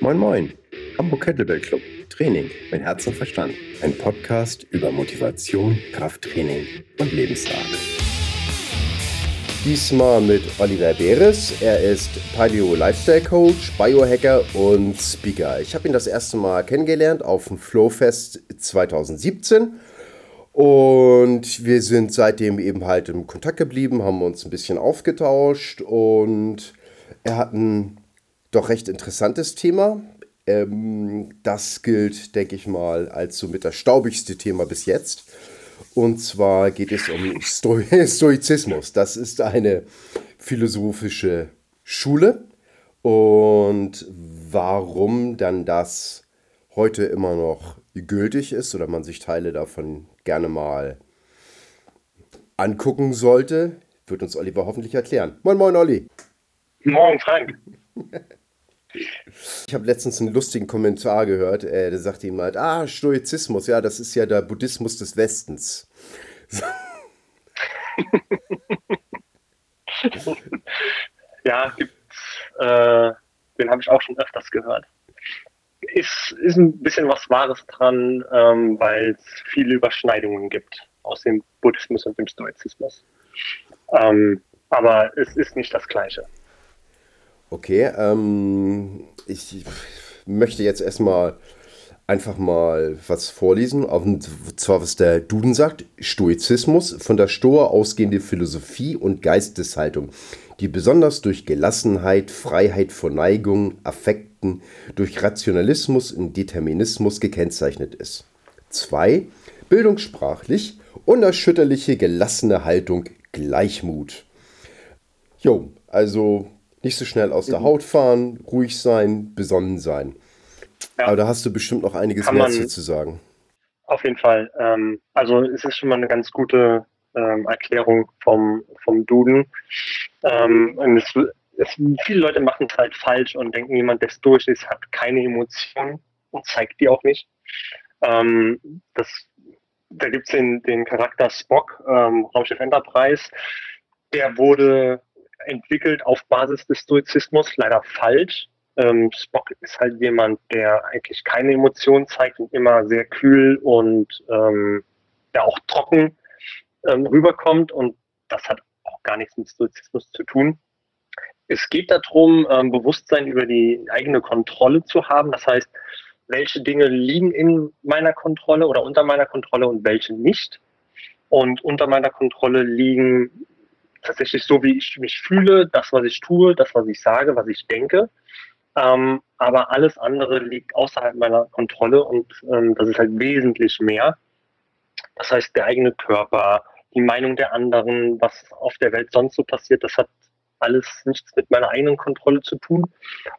Moin Moin, Hamburg Kettlebell Club, Training mit Herz und Verstand. Ein Podcast über Motivation, Krafttraining und Lebensart. Diesmal mit Oliver Beres. Er ist Paleo Lifestyle Coach, Biohacker und Speaker. Ich habe ihn das erste Mal kennengelernt auf dem Flowfest 2017 und wir sind seitdem eben halt im Kontakt geblieben, haben uns ein bisschen aufgetauscht und er hat ein doch recht interessantes Thema. Ähm, das gilt, denke ich mal, als so mit das staubigste Thema bis jetzt. Und zwar geht es um Sto Stoizismus. Das ist eine philosophische Schule. Und warum dann das heute immer noch gültig ist oder man sich Teile davon gerne mal angucken sollte, wird uns Oliver hoffentlich erklären. Moin, moin, Olli. Moin, Frank. Ich habe letztens einen lustigen Kommentar gehört, äh, der sagte ihm halt, ah, Stoizismus, ja, das ist ja der Buddhismus des Westens. ja, äh, den habe ich auch schon öfters gehört. Ist, ist ein bisschen was Wahres dran, ähm, weil es viele Überschneidungen gibt aus dem Buddhismus und dem Stoizismus. Ähm, aber es ist nicht das Gleiche. Okay, ähm, ich möchte jetzt erstmal einfach mal was vorlesen, und zwar was der Duden sagt. Stoizismus, von der Stoa ausgehende Philosophie und Geisteshaltung, die besonders durch Gelassenheit, Freiheit von Neigung, Affekten, durch Rationalismus und Determinismus gekennzeichnet ist. 2. Bildungssprachlich, unerschütterliche, gelassene Haltung, Gleichmut. Jo, also nicht so schnell aus der mhm. Haut fahren, ruhig sein, besonnen sein. Ja. Aber da hast du bestimmt noch einiges Kann mehr zu sagen. Auf jeden Fall. Ähm, also es ist schon mal eine ganz gute ähm, Erklärung vom, vom Duden. Ähm, und es, es, viele Leute machen es halt falsch und denken, jemand, der durch ist, hat keine Emotionen und zeigt die auch nicht. Ähm, das, da gibt es den, den Charakter Spock, ähm, Raumschiff Enterprise. Der wurde entwickelt auf Basis des Stoizismus, leider falsch. Ähm, Spock ist halt jemand, der eigentlich keine Emotionen zeigt und immer sehr kühl und ähm, ja auch trocken ähm, rüberkommt und das hat auch gar nichts mit Stoizismus zu tun. Es geht darum, ähm, Bewusstsein über die eigene Kontrolle zu haben. Das heißt, welche Dinge liegen in meiner Kontrolle oder unter meiner Kontrolle und welche nicht. Und unter meiner Kontrolle liegen tatsächlich so, wie ich mich fühle, das, was ich tue, das, was ich sage, was ich denke. Ähm, aber alles andere liegt außerhalb meiner Kontrolle und ähm, das ist halt wesentlich mehr. Das heißt, der eigene Körper, die Meinung der anderen, was auf der Welt sonst so passiert, das hat alles nichts mit meiner eigenen Kontrolle zu tun.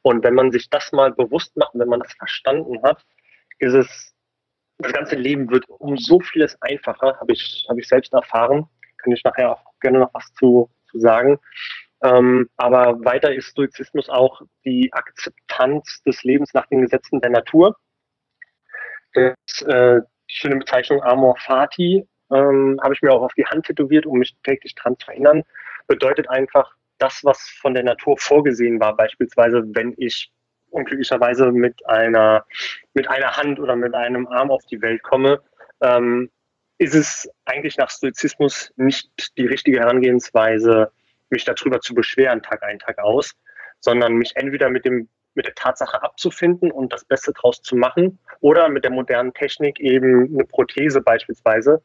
Und wenn man sich das mal bewusst macht, wenn man das verstanden hat, ist es, das ganze Leben wird um so vieles einfacher, habe ich, habe ich selbst erfahren kann ich nachher auch gerne noch was zu, zu sagen. Ähm, aber weiter ist Stoizismus auch die Akzeptanz des Lebens nach den Gesetzen der Natur. Das, äh, die schöne Bezeichnung Amor Fati ähm, habe ich mir auch auf die Hand tätowiert, um mich täglich daran zu erinnern. Bedeutet einfach, das, was von der Natur vorgesehen war, beispielsweise, wenn ich unglücklicherweise mit einer, mit einer Hand oder mit einem Arm auf die Welt komme, ähm, ist es eigentlich nach Stoizismus nicht die richtige Herangehensweise, mich darüber zu beschweren, Tag ein, Tag aus, sondern mich entweder mit dem mit der Tatsache abzufinden und das Beste draus zu machen oder mit der modernen Technik eben eine Prothese beispielsweise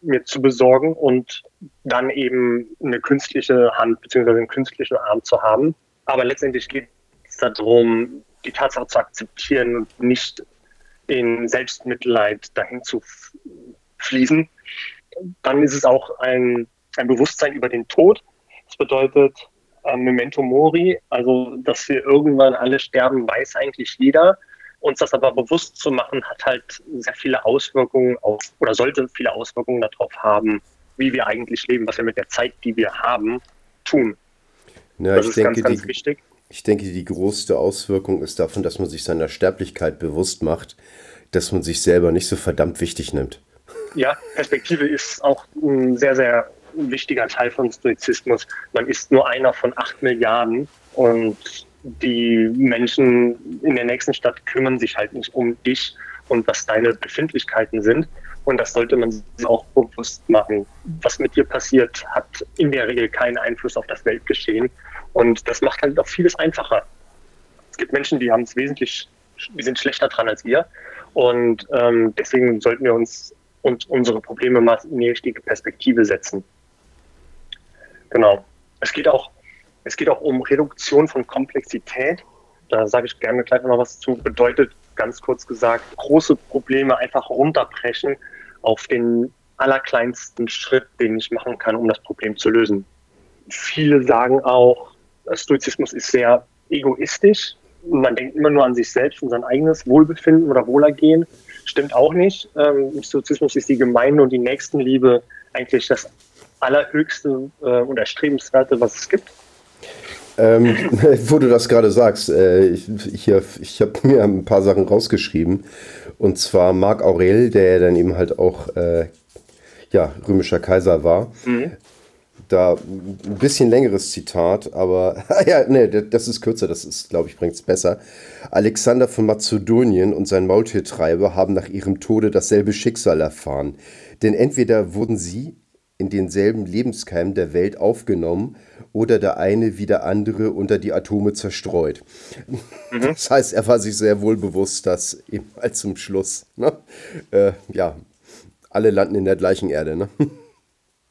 mir zu besorgen und dann eben eine künstliche Hand bzw. einen künstlichen Arm zu haben. Aber letztendlich geht es darum, die Tatsache zu akzeptieren und nicht in Selbstmitleid dahin zu fließen, dann ist es auch ein, ein Bewusstsein über den Tod. Das bedeutet äh, Memento Mori, also dass wir irgendwann alle sterben, weiß eigentlich jeder. Uns das aber bewusst zu machen, hat halt sehr viele Auswirkungen auf oder sollte viele Auswirkungen darauf haben, wie wir eigentlich leben, was wir mit der Zeit, die wir haben, tun. Ja, das ist denke, ganz, ganz die, wichtig. Ich denke, die größte Auswirkung ist davon, dass man sich seiner Sterblichkeit bewusst macht, dass man sich selber nicht so verdammt wichtig nimmt ja, Perspektive ist auch ein sehr, sehr wichtiger Teil von Stoizismus. Man ist nur einer von acht Milliarden und die Menschen in der nächsten Stadt kümmern sich halt nicht um dich und was deine Befindlichkeiten sind. Und das sollte man sich auch bewusst machen. Was mit dir passiert, hat in der Regel keinen Einfluss auf das Weltgeschehen. Und das macht halt auch vieles einfacher. Es gibt Menschen, die haben es wesentlich, die sind schlechter dran als wir. Und ähm, deswegen sollten wir uns und unsere Probleme mal in die richtige Perspektive setzen. Genau. Es geht auch, es geht auch um Reduktion von Komplexität. Da sage ich gerne gleich noch was zu. Bedeutet ganz kurz gesagt, große Probleme einfach runterbrechen auf den allerkleinsten Schritt, den ich machen kann, um das Problem zu lösen. Viele sagen auch, Stoizismus ist sehr egoistisch. Man denkt immer nur an sich selbst und sein eigenes Wohlbefinden oder Wohlergehen. Stimmt auch nicht. Ähm, Im Stoizismus ist die Gemeinde und die Nächstenliebe eigentlich das allerhöchste äh, und erstrebenswerte, was es gibt. Ähm, wo du das gerade sagst, äh, ich, ich, ich habe mir ein paar Sachen rausgeschrieben. Und zwar Marc Aurel, der dann eben halt auch äh, ja, römischer Kaiser war. Mhm. Da ein bisschen längeres Zitat, aber ja, nee, das ist kürzer, das ist, glaube ich, bringt es besser. Alexander von Mazedonien und sein Maultiertreiber haben nach ihrem Tode dasselbe Schicksal erfahren. Denn entweder wurden sie in denselben Lebenskeim der Welt aufgenommen oder der eine wie der andere unter die Atome zerstreut. Mhm. Das heißt, er war sich sehr wohl bewusst, dass eben halt zum Schluss, ne, äh, ja, alle landen in der gleichen Erde. Ne?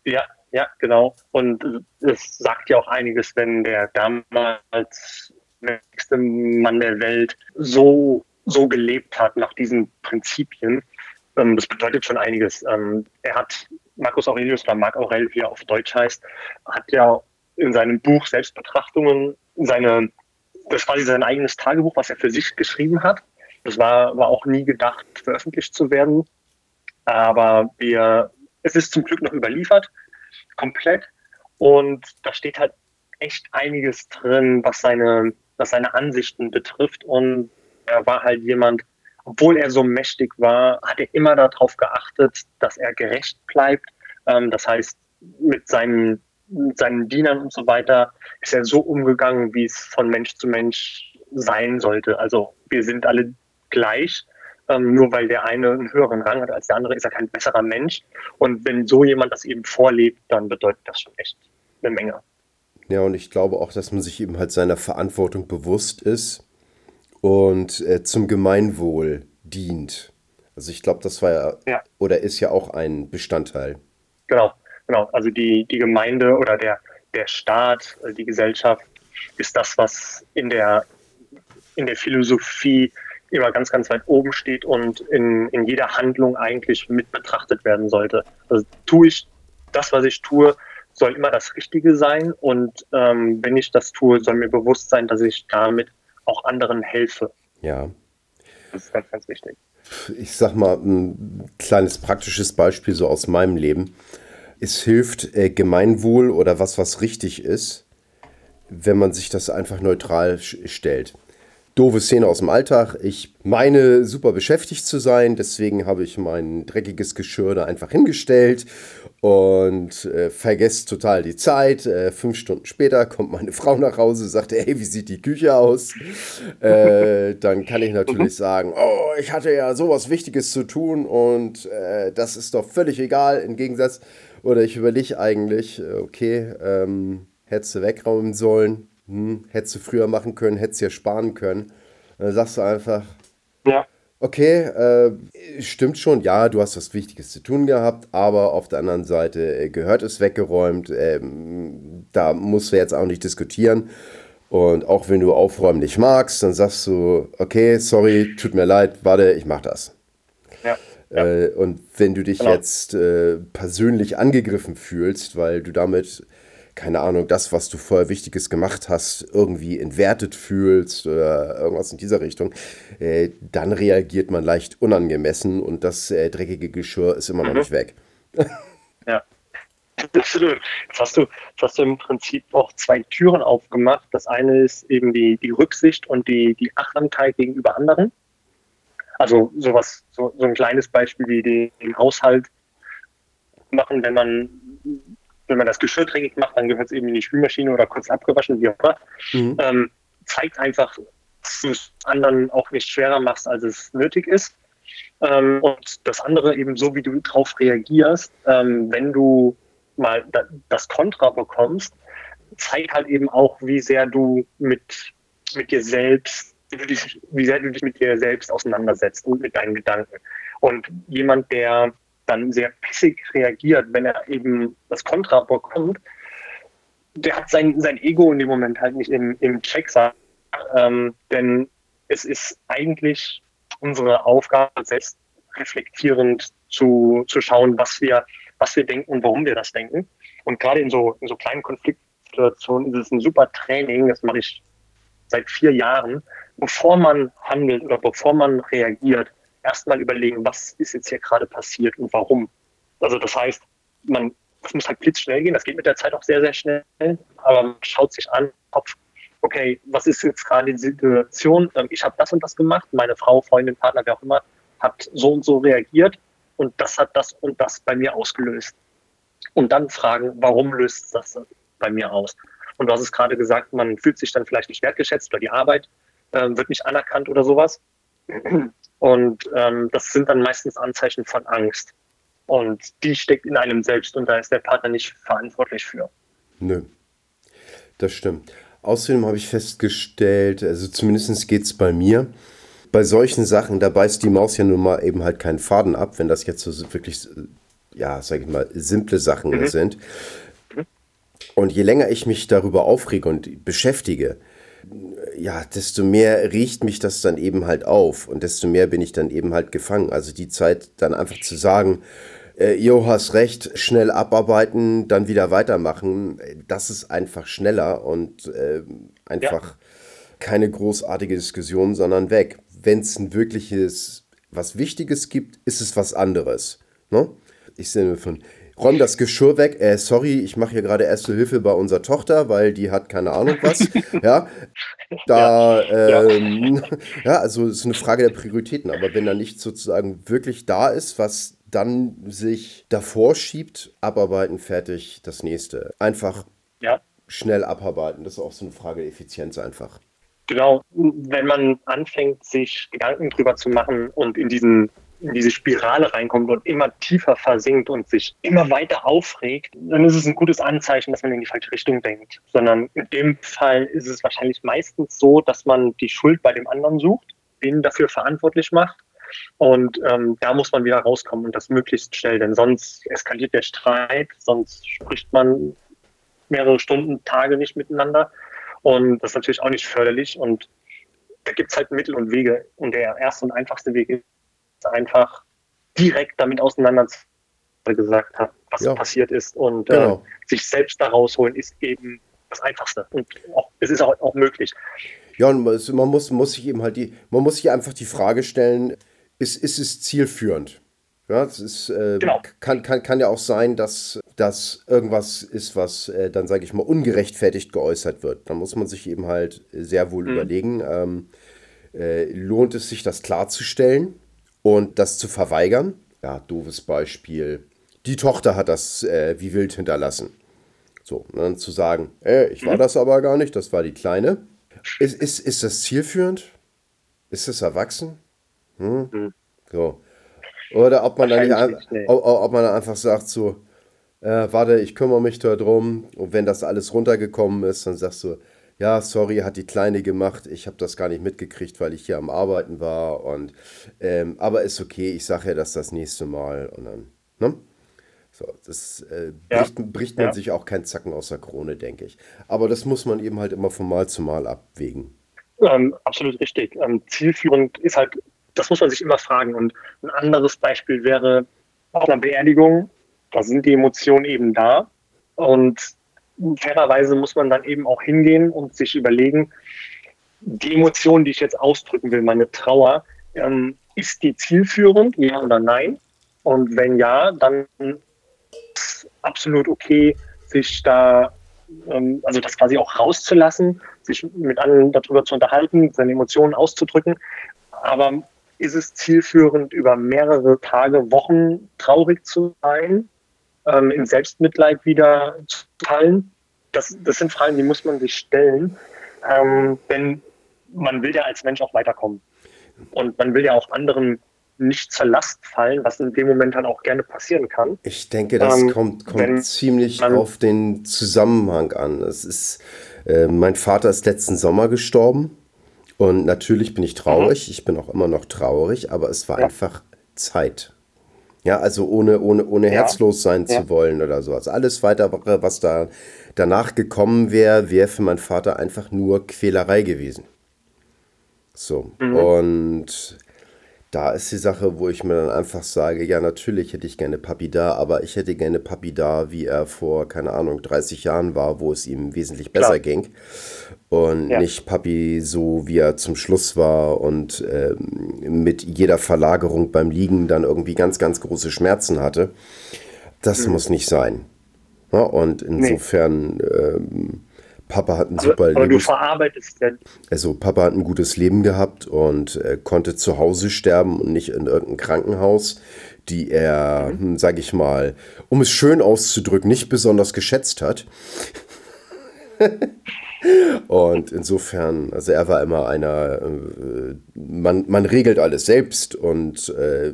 Ja, ja, genau. Und es sagt ja auch einiges, wenn der damals nächste Mann der Welt so, so gelebt hat nach diesen Prinzipien. Ähm, das bedeutet schon einiges. Ähm, er hat Marcus Aurelius oder Marc Aurel, wie er auf Deutsch heißt, hat ja in seinem Buch Selbstbetrachtungen seine, das war sein eigenes Tagebuch, was er für sich geschrieben hat. Das war, war auch nie gedacht, veröffentlicht zu werden. Aber wir, es ist zum Glück noch überliefert, komplett. Und da steht halt echt einiges drin, was seine, was seine Ansichten betrifft. Und er war halt jemand, obwohl er so mächtig war, hat er immer darauf geachtet, dass er gerecht bleibt. Ähm, das heißt, mit seinen, mit seinen Dienern und so weiter ist er so umgegangen, wie es von Mensch zu Mensch sein sollte. Also wir sind alle gleich. Ähm, nur weil der eine einen höheren Rang hat als der andere, ist er kein besserer Mensch. Und wenn so jemand das eben vorlebt, dann bedeutet das schon echt eine Menge. Ja, und ich glaube auch, dass man sich eben halt seiner Verantwortung bewusst ist und äh, zum Gemeinwohl dient. Also ich glaube, das war ja, ja, oder ist ja auch ein Bestandteil. Genau, genau. Also die, die Gemeinde oder der, der Staat, äh, die Gesellschaft ist das, was in der, in der Philosophie immer ganz, ganz weit oben steht und in, in jeder Handlung eigentlich mit betrachtet werden sollte. Also tue ich das, was ich tue, soll immer das Richtige sein und ähm, wenn ich das tue, soll mir bewusst sein, dass ich damit auch anderen helfe. Ja. Das ist ganz, ganz wichtig. Ich sag mal, ein kleines praktisches Beispiel so aus meinem Leben. Es hilft äh, Gemeinwohl oder was, was richtig ist, wenn man sich das einfach neutral stellt doofe Szene aus dem Alltag. Ich meine, super beschäftigt zu sein, deswegen habe ich mein dreckiges Geschirr da einfach hingestellt und äh, vergesst total die Zeit. Äh, fünf Stunden später kommt meine Frau nach Hause, sagt, hey, wie sieht die Küche aus? Äh, dann kann ich natürlich mhm. sagen, oh, ich hatte ja sowas Wichtiges zu tun und äh, das ist doch völlig egal. Im Gegensatz, oder ich überlege eigentlich, äh, okay, ähm, hättest du wegräumen sollen, hm, hättest du früher machen können, hättest ja sparen können. Dann sagst du einfach, ja. okay, äh, stimmt schon, ja, du hast was Wichtiges zu tun gehabt, aber auf der anderen Seite äh, gehört es weggeräumt. Äh, da musst du jetzt auch nicht diskutieren. Und auch wenn du aufräumen nicht magst, dann sagst du, okay, sorry, tut mir leid, warte, ich mach das. Ja. Äh, und wenn du dich genau. jetzt äh, persönlich angegriffen fühlst, weil du damit keine Ahnung, das, was du vorher Wichtiges gemacht hast, irgendwie entwertet fühlst oder irgendwas in dieser Richtung, äh, dann reagiert man leicht unangemessen und das äh, dreckige Geschirr ist immer noch mhm. nicht weg. ja. Absolut. Jetzt hast, du, jetzt hast du im Prinzip auch zwei Türen aufgemacht. Das eine ist eben die, die Rücksicht und die, die Achtsamkeit gegenüber anderen. Also sowas, so, so ein kleines Beispiel wie den Haushalt machen, wenn man wenn man das Geschirr dreckig macht, dann gehört es eben in die Spülmaschine oder kurz abgewaschen, wie auch immer. Mhm. Ähm, zeigt einfach, dass du es anderen auch nicht schwerer machst, als es nötig ist. Ähm, und das andere eben so, wie du darauf reagierst, ähm, wenn du mal da, das Kontra bekommst, zeigt halt eben auch, wie sehr du mit, mit dir selbst, wie, dich, wie sehr du dich mit dir selbst auseinandersetzt und mit deinen Gedanken. Und jemand, der dann sehr pissig reagiert, wenn er eben das Kontra bekommt, der hat sein, sein Ego in dem Moment halt nicht im, im Check, ähm, denn es ist eigentlich unsere Aufgabe, selbst reflektierend zu, zu schauen, was wir, was wir denken und warum wir das denken. Und gerade in so, in so kleinen Konfliktsituationen ist es ein super Training, das mache ich seit vier Jahren, bevor man handelt oder bevor man reagiert, erstmal überlegen, was ist jetzt hier gerade passiert und warum. Also das heißt, man das muss halt blitzschnell gehen, das geht mit der Zeit auch sehr, sehr schnell, aber man schaut sich an, Kopf, okay, was ist jetzt gerade die Situation? Ähm, ich habe das und das gemacht, meine Frau, Freundin, Partner, wer auch immer, hat so und so reagiert und das hat das und das bei mir ausgelöst. Und dann fragen, warum löst das bei mir aus? Und du hast es gerade gesagt, man fühlt sich dann vielleicht nicht wertgeschätzt oder die Arbeit äh, wird nicht anerkannt oder sowas. Und ähm, das sind dann meistens Anzeichen von Angst. Und die steckt in einem selbst und da ist der Partner nicht verantwortlich für. Nö, das stimmt. Außerdem habe ich festgestellt, also zumindest geht es bei mir, bei solchen Sachen, da beißt die Maus ja nun mal eben halt keinen Faden ab, wenn das jetzt so wirklich, ja, sag ich mal, simple Sachen mhm. sind. Mhm. Und je länger ich mich darüber aufrege und beschäftige, ja, desto mehr riecht mich das dann eben halt auf und desto mehr bin ich dann eben halt gefangen. Also die Zeit dann einfach zu sagen, äh, Jo, hast recht, schnell abarbeiten, dann wieder weitermachen, das ist einfach schneller und äh, einfach ja. keine großartige Diskussion, sondern weg. Wenn es ein wirkliches, was Wichtiges gibt, ist es was anderes. Ne? Ich sehe von, räum das Geschirr weg. Äh, sorry, ich mache hier gerade erste Hilfe bei unserer Tochter, weil die hat keine Ahnung was. ja, da, ja, ähm, ja. ja also es ist eine Frage der Prioritäten. Aber wenn da nicht sozusagen wirklich da ist, was dann sich davor schiebt, abarbeiten, fertig, das nächste. Einfach ja. schnell abarbeiten. Das ist auch so eine Frage der Effizienz einfach. Genau, wenn man anfängt, sich Gedanken drüber zu machen und in diesen in diese Spirale reinkommt und immer tiefer versinkt und sich immer weiter aufregt, dann ist es ein gutes Anzeichen, dass man in die falsche Richtung denkt. Sondern in dem Fall ist es wahrscheinlich meistens so, dass man die Schuld bei dem anderen sucht, den dafür verantwortlich macht. Und ähm, da muss man wieder rauskommen und das möglichst schnell, denn sonst eskaliert der Streit, sonst spricht man mehrere Stunden, Tage nicht miteinander. Und das ist natürlich auch nicht förderlich. Und da gibt es halt Mittel und Wege. Und der erste und einfachste Weg einfach direkt damit auseinandersetzen, gesagt hat, was ja. passiert ist und äh, genau. äh, sich selbst da rausholen ist eben das Einfachste und auch, es ist auch, auch möglich. Ja, und man muss, muss sich eben halt die, man muss sich einfach die Frage stellen, ist, ist es zielführend? Ja, es ist, äh, genau. kann, kann, kann ja auch sein, dass das irgendwas ist, was äh, dann, sage ich mal, ungerechtfertigt geäußert wird. Da muss man sich eben halt sehr wohl mhm. überlegen, ähm, äh, lohnt es sich, das klarzustellen? Und das zu verweigern, ja, doofes Beispiel. Die Tochter hat das äh, wie wild hinterlassen. So, und dann zu sagen, ey, ich war mhm. das aber gar nicht, das war die Kleine. Ist, ist, ist das zielführend? Ist das erwachsen? Hm? Mhm. So. Oder ob man, dann nicht, ob, ob man dann einfach sagt, so, äh, warte, ich kümmere mich da drum. Und wenn das alles runtergekommen ist, dann sagst du, ja, sorry, hat die Kleine gemacht, ich habe das gar nicht mitgekriegt, weil ich hier am Arbeiten war. Und, ähm, aber ist okay, ich sage ja das das nächste Mal. Und dann, ne? So, das äh, bricht, ja. bricht man ja. sich auch kein Zacken aus der Krone, denke ich. Aber das muss man eben halt immer von Mal zu Mal abwägen. Ähm, absolut richtig. Ähm, zielführend ist halt, das muss man sich immer fragen. Und ein anderes Beispiel wäre auf einer Beerdigung, da sind die Emotionen eben da. Und fairerweise muss man dann eben auch hingehen und sich überlegen, die Emotion, die ich jetzt ausdrücken will, meine Trauer, ähm, ist die zielführend, ja oder nein? Und wenn ja, dann ist absolut okay, sich da, ähm, also das quasi auch rauszulassen, sich mit anderen darüber zu unterhalten, seine Emotionen auszudrücken. Aber ist es zielführend, über mehrere Tage, Wochen traurig zu sein? Ähm, in Selbstmitleid wieder zu fallen? Das, das sind Fragen, die muss man sich stellen. ähm, denn man will ja als Mensch auch weiterkommen. Und man will ja auch anderen nicht zur Last fallen, was in dem Moment dann auch gerne passieren kann. Ich denke, das ähm, kommt, kommt ziemlich auf den Zusammenhang an. Es ist, äh, mein Vater ist letzten Sommer gestorben und natürlich bin ich traurig. Mhm. Ich bin auch immer noch traurig, aber es war ja. einfach Zeit. Ja, also ohne, ohne, ohne ja. herzlos sein ja. zu wollen oder sowas. Alles weitere, was da danach gekommen wäre, wäre für meinen Vater einfach nur Quälerei gewesen. So. Mhm. Und da ist die Sache, wo ich mir dann einfach sage, ja, natürlich hätte ich gerne Papi da, aber ich hätte gerne Papi da, wie er vor, keine Ahnung, 30 Jahren war, wo es ihm wesentlich besser Klar. ging. Und ja. nicht Papi so, wie er zum Schluss war und ähm, mit jeder Verlagerung beim Liegen dann irgendwie ganz, ganz große Schmerzen hatte. Das mhm. muss nicht sein. Ja, und insofern nee. ähm, Papa hat ein super aber, aber du verarbeitest ja. Also Papa hat ein gutes Leben gehabt und äh, konnte zu Hause sterben und nicht in irgendeinem Krankenhaus, die er, mhm. hm, sag ich mal, um es schön auszudrücken, nicht besonders geschätzt hat. und insofern, also er war immer einer, äh, man, man regelt alles selbst und äh,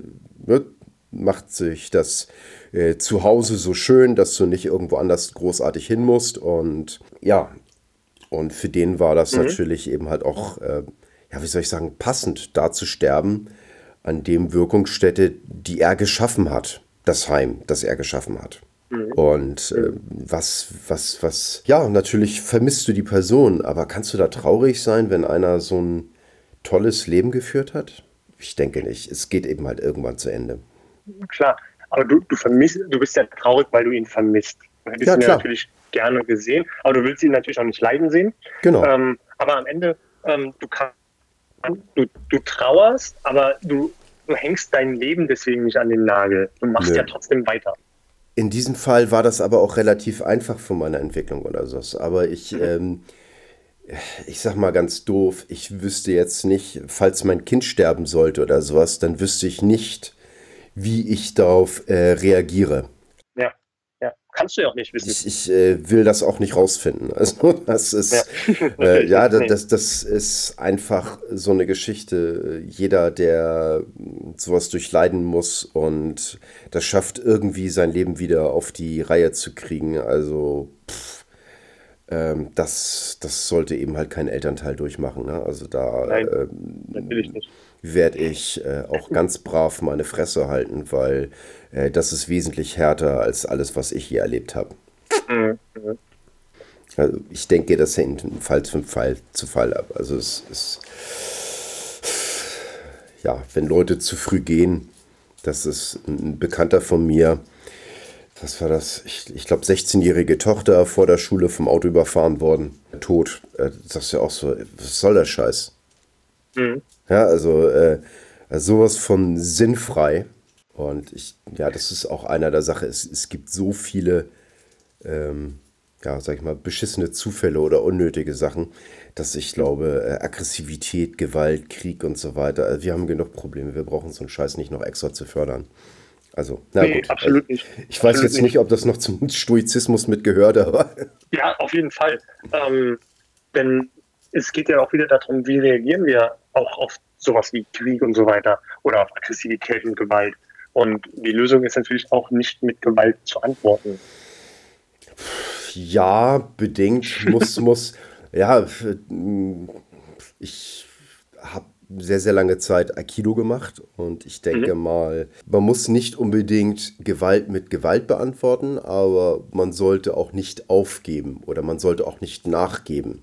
macht sich das äh, zu Hause so schön, dass du nicht irgendwo anders großartig hin musst. Und ja, und für den war das mhm. natürlich eben halt auch, äh, ja, wie soll ich sagen, passend, da zu sterben an dem Wirkungsstätte, die er geschaffen hat. Das Heim, das er geschaffen hat. Mhm. Und äh, was, was, was, ja, natürlich vermisst du die Person, aber kannst du da traurig sein, wenn einer so ein tolles Leben geführt hat? Ich denke nicht. Es geht eben halt irgendwann zu Ende. Klar, aber du, du vermisst, du bist ja traurig, weil du ihn vermisst. Hättest ja, ihn ja natürlich gerne gesehen, aber du willst ihn natürlich auch nicht leiden sehen. Genau. Ähm, aber am Ende, ähm, du kannst, du, du trauerst, aber du, du hängst dein Leben deswegen nicht an den Nagel. Du machst Nö. ja trotzdem weiter. In diesem Fall war das aber auch relativ einfach von meiner Entwicklung oder so. Aber ich, mhm. ähm, ich sag mal ganz doof, ich wüsste jetzt nicht, falls mein Kind sterben sollte oder sowas, dann wüsste ich nicht, wie ich darauf äh, reagiere. Kannst du ja auch nicht wissen. Ich, ich äh, will das auch nicht rausfinden. Also das ist ja, äh, ja das, das ist einfach so eine Geschichte. Jeder, der sowas durchleiden muss und das schafft, irgendwie sein Leben wieder auf die Reihe zu kriegen. Also pff, ähm, das, das sollte eben halt kein Elternteil durchmachen. Ne? Also da Nein, ähm, natürlich nicht werde ich äh, auch ganz brav meine Fresse halten, weil äh, das ist wesentlich härter als alles, was ich hier erlebt habe. Also ich denke, das hängt von Fall zu Fall zu Fall ab. Also es ist, ja, wenn Leute zu früh gehen, das ist ein Bekannter von mir, was war das? Ich, ich glaube, 16-jährige Tochter vor der Schule vom Auto überfahren worden, tot. Äh, das ist ja auch so, was soll der Scheiß? Mhm. Ja, also, äh, also sowas von sinnfrei. Und ich, ja, das ist auch einer der Sachen. Es, es gibt so viele, ähm, ja, sag ich mal, beschissene Zufälle oder unnötige Sachen, dass ich glaube, äh, Aggressivität, Gewalt, Krieg und so weiter, äh, wir haben genug Probleme. Wir brauchen so einen Scheiß nicht noch extra zu fördern. Also, na nee, gut. Absolut nicht. Ich absolut weiß jetzt nicht, ob das noch zum Stoizismus mitgehört, aber. Ja, auf jeden Fall. Ähm, denn es geht ja auch wieder darum, wie reagieren wir auch auf sowas wie Krieg und so weiter oder auf Aggressivität und Gewalt. Und die Lösung ist natürlich auch nicht mit Gewalt zu antworten. Ja, bedingt. Muss, muss. Ja, ich habe sehr, sehr lange Zeit Aikido gemacht und ich denke mhm. mal, man muss nicht unbedingt Gewalt mit Gewalt beantworten, aber man sollte auch nicht aufgeben oder man sollte auch nicht nachgeben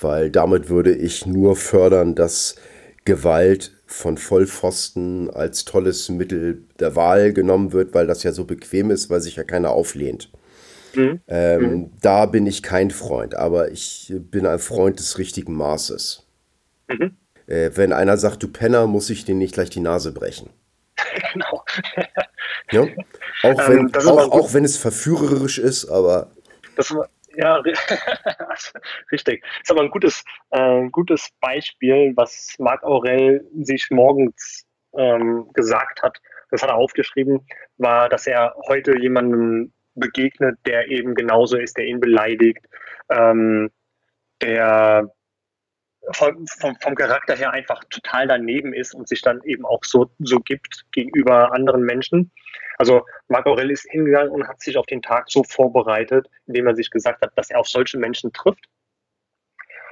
weil damit würde ich nur fördern, dass Gewalt von Vollpfosten als tolles Mittel der Wahl genommen wird, weil das ja so bequem ist, weil sich ja keiner auflehnt. Mhm. Ähm, mhm. Da bin ich kein Freund, aber ich bin ein Freund des richtigen Maßes. Mhm. Äh, wenn einer sagt, du Penner, muss ich dir nicht gleich die Nase brechen. Genau. ja? Auch, wenn, ähm, auch, auch wenn es verführerisch ist, aber. Das, ja, richtig. Das ist aber ein gutes, äh, gutes Beispiel, was Marc Aurel sich morgens ähm, gesagt hat. Das hat er aufgeschrieben, war, dass er heute jemandem begegnet, der eben genauso ist, der ihn beleidigt, ähm, der vom, vom, vom, Charakter her einfach total daneben ist und sich dann eben auch so, so gibt gegenüber anderen Menschen. Also Marc Aurel ist hingegangen und hat sich auf den Tag so vorbereitet, indem er sich gesagt hat, dass er auf solche Menschen trifft.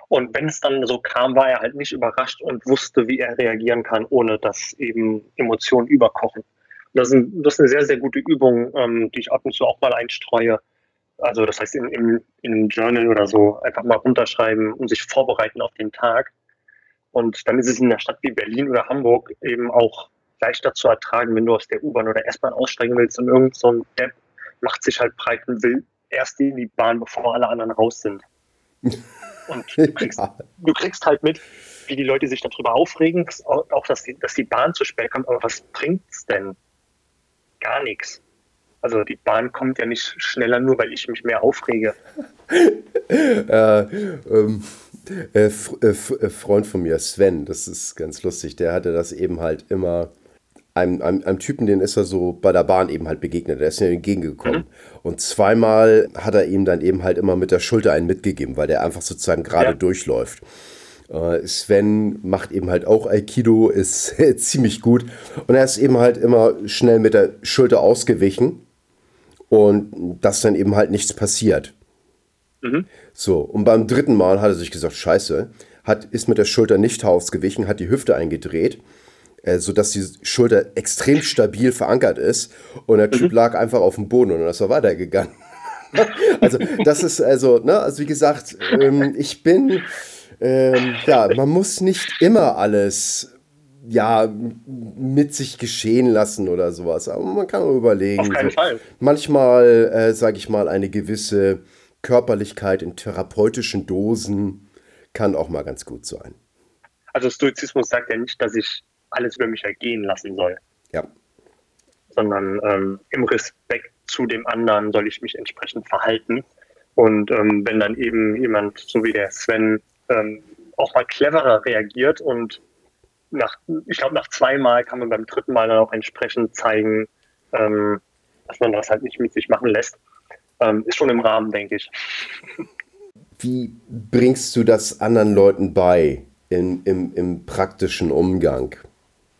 Und wenn es dann so kam, war er halt nicht überrascht und wusste, wie er reagieren kann, ohne dass eben Emotionen überkochen. Das ist, ein, das ist eine sehr, sehr gute Übung, ähm, die ich ab und zu auch mal einstreue, also das heißt in, in, in einem Journal oder so einfach mal runterschreiben und sich vorbereiten auf den Tag. Und dann ist es in einer Stadt wie Berlin oder Hamburg eben auch leichter zu ertragen, wenn du aus der U-Bahn oder S-Bahn aussteigen willst und irgend so ein Depp macht sich halt breit und will erst in die Bahn, bevor alle anderen raus sind. Und du kriegst, ja. du kriegst halt mit, wie die Leute sich darüber aufregen, auch dass die, dass die Bahn zu spät kommt. Aber was bringt's denn? Gar nichts. Also die Bahn kommt ja nicht schneller, nur weil ich mich mehr aufrege. äh, ähm, äh, äh, äh, Freund von mir, Sven, das ist ganz lustig, der hatte das eben halt immer. Einem, einem, einem, Typen, den ist er so bei der Bahn eben halt begegnet. Der ist ihm entgegengekommen. Mhm. Und zweimal hat er ihm dann eben halt immer mit der Schulter einen mitgegeben, weil der einfach sozusagen gerade ja. durchläuft. Äh, Sven macht eben halt auch Aikido, ist ziemlich gut. Und er ist eben halt immer schnell mit der Schulter ausgewichen und dass dann eben halt nichts passiert. Mhm. So, und beim dritten Mal hat er sich gesagt, scheiße, hat, ist mit der Schulter nicht ausgewichen, hat die Hüfte eingedreht, äh, sodass die Schulter extrem stabil verankert ist und der Typ mhm. lag einfach auf dem Boden und dann ist er weitergegangen. also das ist also, ne, also wie gesagt, ähm, ich bin, ähm, ja, man muss nicht immer alles ja, mit sich geschehen lassen oder sowas. Aber man kann überlegen. Auf keinen so, Fall. Manchmal, äh, sage ich mal, eine gewisse Körperlichkeit in therapeutischen Dosen kann auch mal ganz gut sein. Also Stoizismus sagt ja nicht, dass ich alles über mich ergehen lassen soll. Ja. Sondern ähm, im Respekt zu dem anderen soll ich mich entsprechend verhalten. Und ähm, wenn dann eben jemand, so wie der Sven, ähm, auch mal cleverer reagiert und nach, ich glaube, nach zweimal kann man beim dritten Mal dann auch entsprechend zeigen, ähm, dass man das halt nicht mit sich machen lässt. Ähm, ist schon im Rahmen, denke ich. Wie bringst du das anderen Leuten bei in, im, im praktischen Umgang?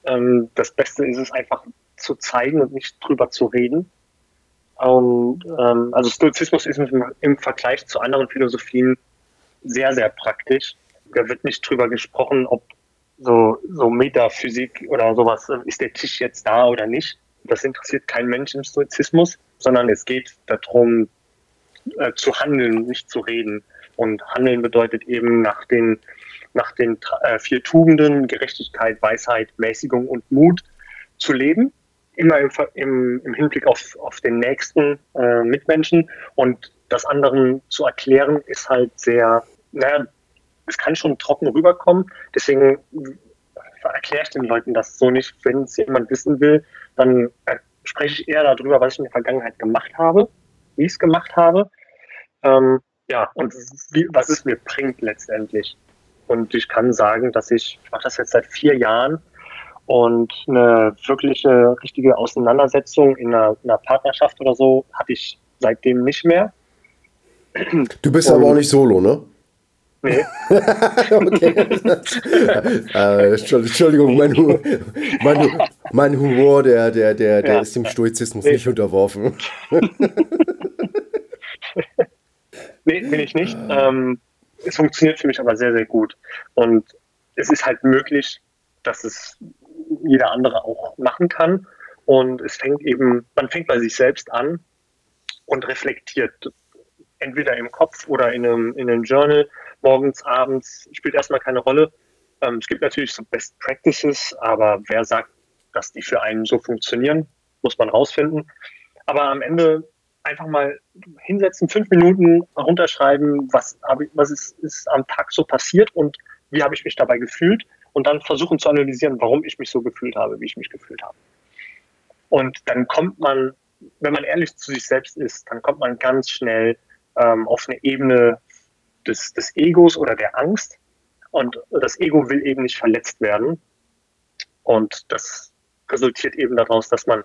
Ähm, das Beste ist es einfach zu zeigen und nicht drüber zu reden. Und, ähm, also Stoizismus ist im Vergleich zu anderen Philosophien sehr, sehr praktisch. Da wird nicht drüber gesprochen, ob so, so Metaphysik oder sowas, ist der Tisch jetzt da oder nicht? Das interessiert kein Mensch im Stoizismus, sondern es geht darum, äh, zu handeln, nicht zu reden. Und handeln bedeutet eben nach den, nach den äh, vier Tugenden, Gerechtigkeit, Weisheit, Mäßigung und Mut zu leben. Immer im, im, im Hinblick auf, auf den nächsten äh, Mitmenschen. Und das anderen zu erklären, ist halt sehr, naja, es kann schon trocken rüberkommen. Deswegen erkläre ich den Leuten das so nicht. Wenn es jemand wissen will, dann äh, spreche ich eher darüber, was ich in der Vergangenheit gemacht habe, wie ich es gemacht habe. Ähm, ja, und wie, was es mir bringt letztendlich. Und ich kann sagen, dass ich, ich mache das jetzt seit vier Jahren und eine wirkliche, richtige Auseinandersetzung in einer, in einer Partnerschaft oder so hatte ich seitdem nicht mehr. Du bist und, aber auch nicht solo, ne? Nee. okay. äh, Entschuldigung, mein, Hu mein, mein, Humor, der, der, der, der ja. ist dem Stoizismus nee. nicht unterworfen. nee, bin ich nicht. Ähm, es funktioniert für mich aber sehr, sehr gut. Und es ist halt möglich, dass es jeder andere auch machen kann. Und es fängt eben, man fängt bei sich selbst an und reflektiert entweder im Kopf oder in einem, in einem Journal, morgens, abends, spielt erstmal keine Rolle. Ähm, es gibt natürlich so Best Practices, aber wer sagt, dass die für einen so funktionieren, muss man rausfinden. Aber am Ende einfach mal hinsetzen, fünf Minuten runterschreiben, was, ich, was ist, ist am Tag so passiert und wie habe ich mich dabei gefühlt und dann versuchen zu analysieren, warum ich mich so gefühlt habe, wie ich mich gefühlt habe. Und dann kommt man, wenn man ehrlich zu sich selbst ist, dann kommt man ganz schnell ähm, auf eine Ebene des, des Egos oder der Angst. Und das Ego will eben nicht verletzt werden. Und das resultiert eben daraus, dass man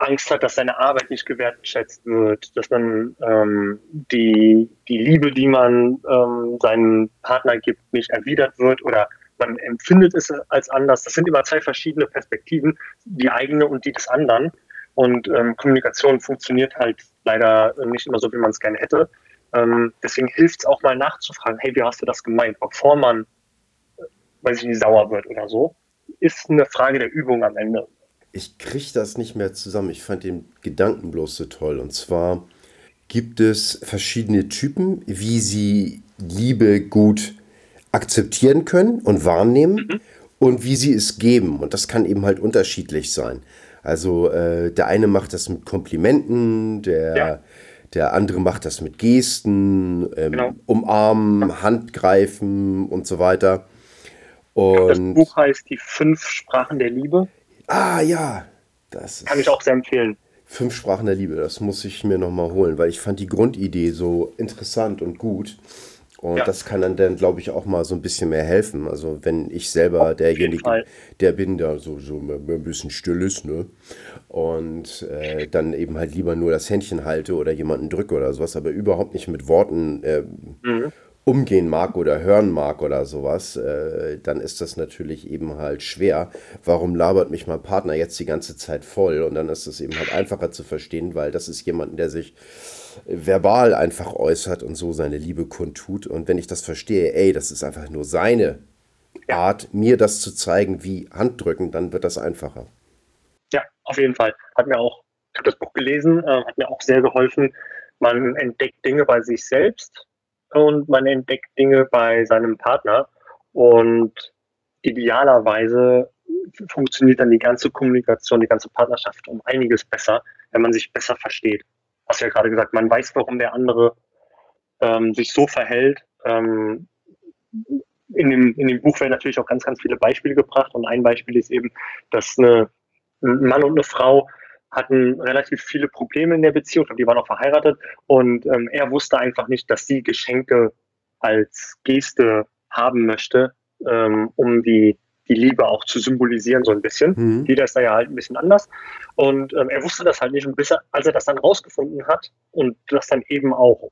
Angst hat, dass seine Arbeit nicht gewertschätzt wird, dass man ähm, die, die Liebe, die man ähm, seinem Partner gibt, nicht erwidert wird oder man empfindet es als anders. Das sind immer zwei verschiedene Perspektiven, die eigene und die des anderen. Und ähm, Kommunikation funktioniert halt leider nicht immer so, wie man es gerne hätte. Ähm, deswegen hilft es auch mal nachzufragen, hey, wie hast du das gemeint, bevor man, äh, weiß ich nicht, sauer wird oder so. Ist eine Frage der Übung am Ende. Ich kriege das nicht mehr zusammen. Ich fand den Gedanken bloß so toll. Und zwar gibt es verschiedene Typen, wie sie Liebe gut akzeptieren können und wahrnehmen mhm. und wie sie es geben. Und das kann eben halt unterschiedlich sein. Also äh, der eine macht das mit Komplimenten, der, ja. der andere macht das mit Gesten, ähm, genau. umarmen, Handgreifen und so weiter. Und das Buch heißt Die fünf Sprachen der Liebe. Ah ja, das kann ich auch sehr empfehlen. Fünf Sprachen der Liebe, das muss ich mir nochmal holen, weil ich fand die Grundidee so interessant und gut. Und ja. das kann dann, dann glaube ich, auch mal so ein bisschen mehr helfen. Also wenn ich selber derjenige, der bin, der so, so ein bisschen still ist, ne? Und äh, dann eben halt lieber nur das Händchen halte oder jemanden drücke oder sowas, aber überhaupt nicht mit Worten äh, mhm. Umgehen mag oder hören mag oder sowas, äh, dann ist das natürlich eben halt schwer. Warum labert mich mein Partner jetzt die ganze Zeit voll? Und dann ist es eben halt einfacher zu verstehen, weil das ist jemand, der sich verbal einfach äußert und so seine Liebe kundtut. Und wenn ich das verstehe, ey, das ist einfach nur seine Art, mir das zu zeigen wie Handdrücken, dann wird das einfacher. Ja, auf jeden Fall. Hat mir auch, ich habe das Buch gelesen, äh, hat mir auch sehr geholfen. Man entdeckt Dinge bei sich selbst und man entdeckt Dinge bei seinem Partner. Und idealerweise funktioniert dann die ganze Kommunikation, die ganze Partnerschaft um einiges besser, wenn man sich besser versteht hast ja gerade gesagt, man weiß, warum der andere ähm, sich so verhält. Ähm, in, dem, in dem Buch werden natürlich auch ganz, ganz viele Beispiele gebracht und ein Beispiel ist eben, dass eine, ein Mann und eine Frau hatten relativ viele Probleme in der Beziehung, die waren auch verheiratet und ähm, er wusste einfach nicht, dass sie Geschenke als Geste haben möchte, ähm, um die die Liebe auch zu symbolisieren, so ein bisschen. Mhm. Jeder ist da ja halt ein bisschen anders. Und ähm, er wusste das halt nicht. Und bis er, als er das dann rausgefunden hat und das dann eben auch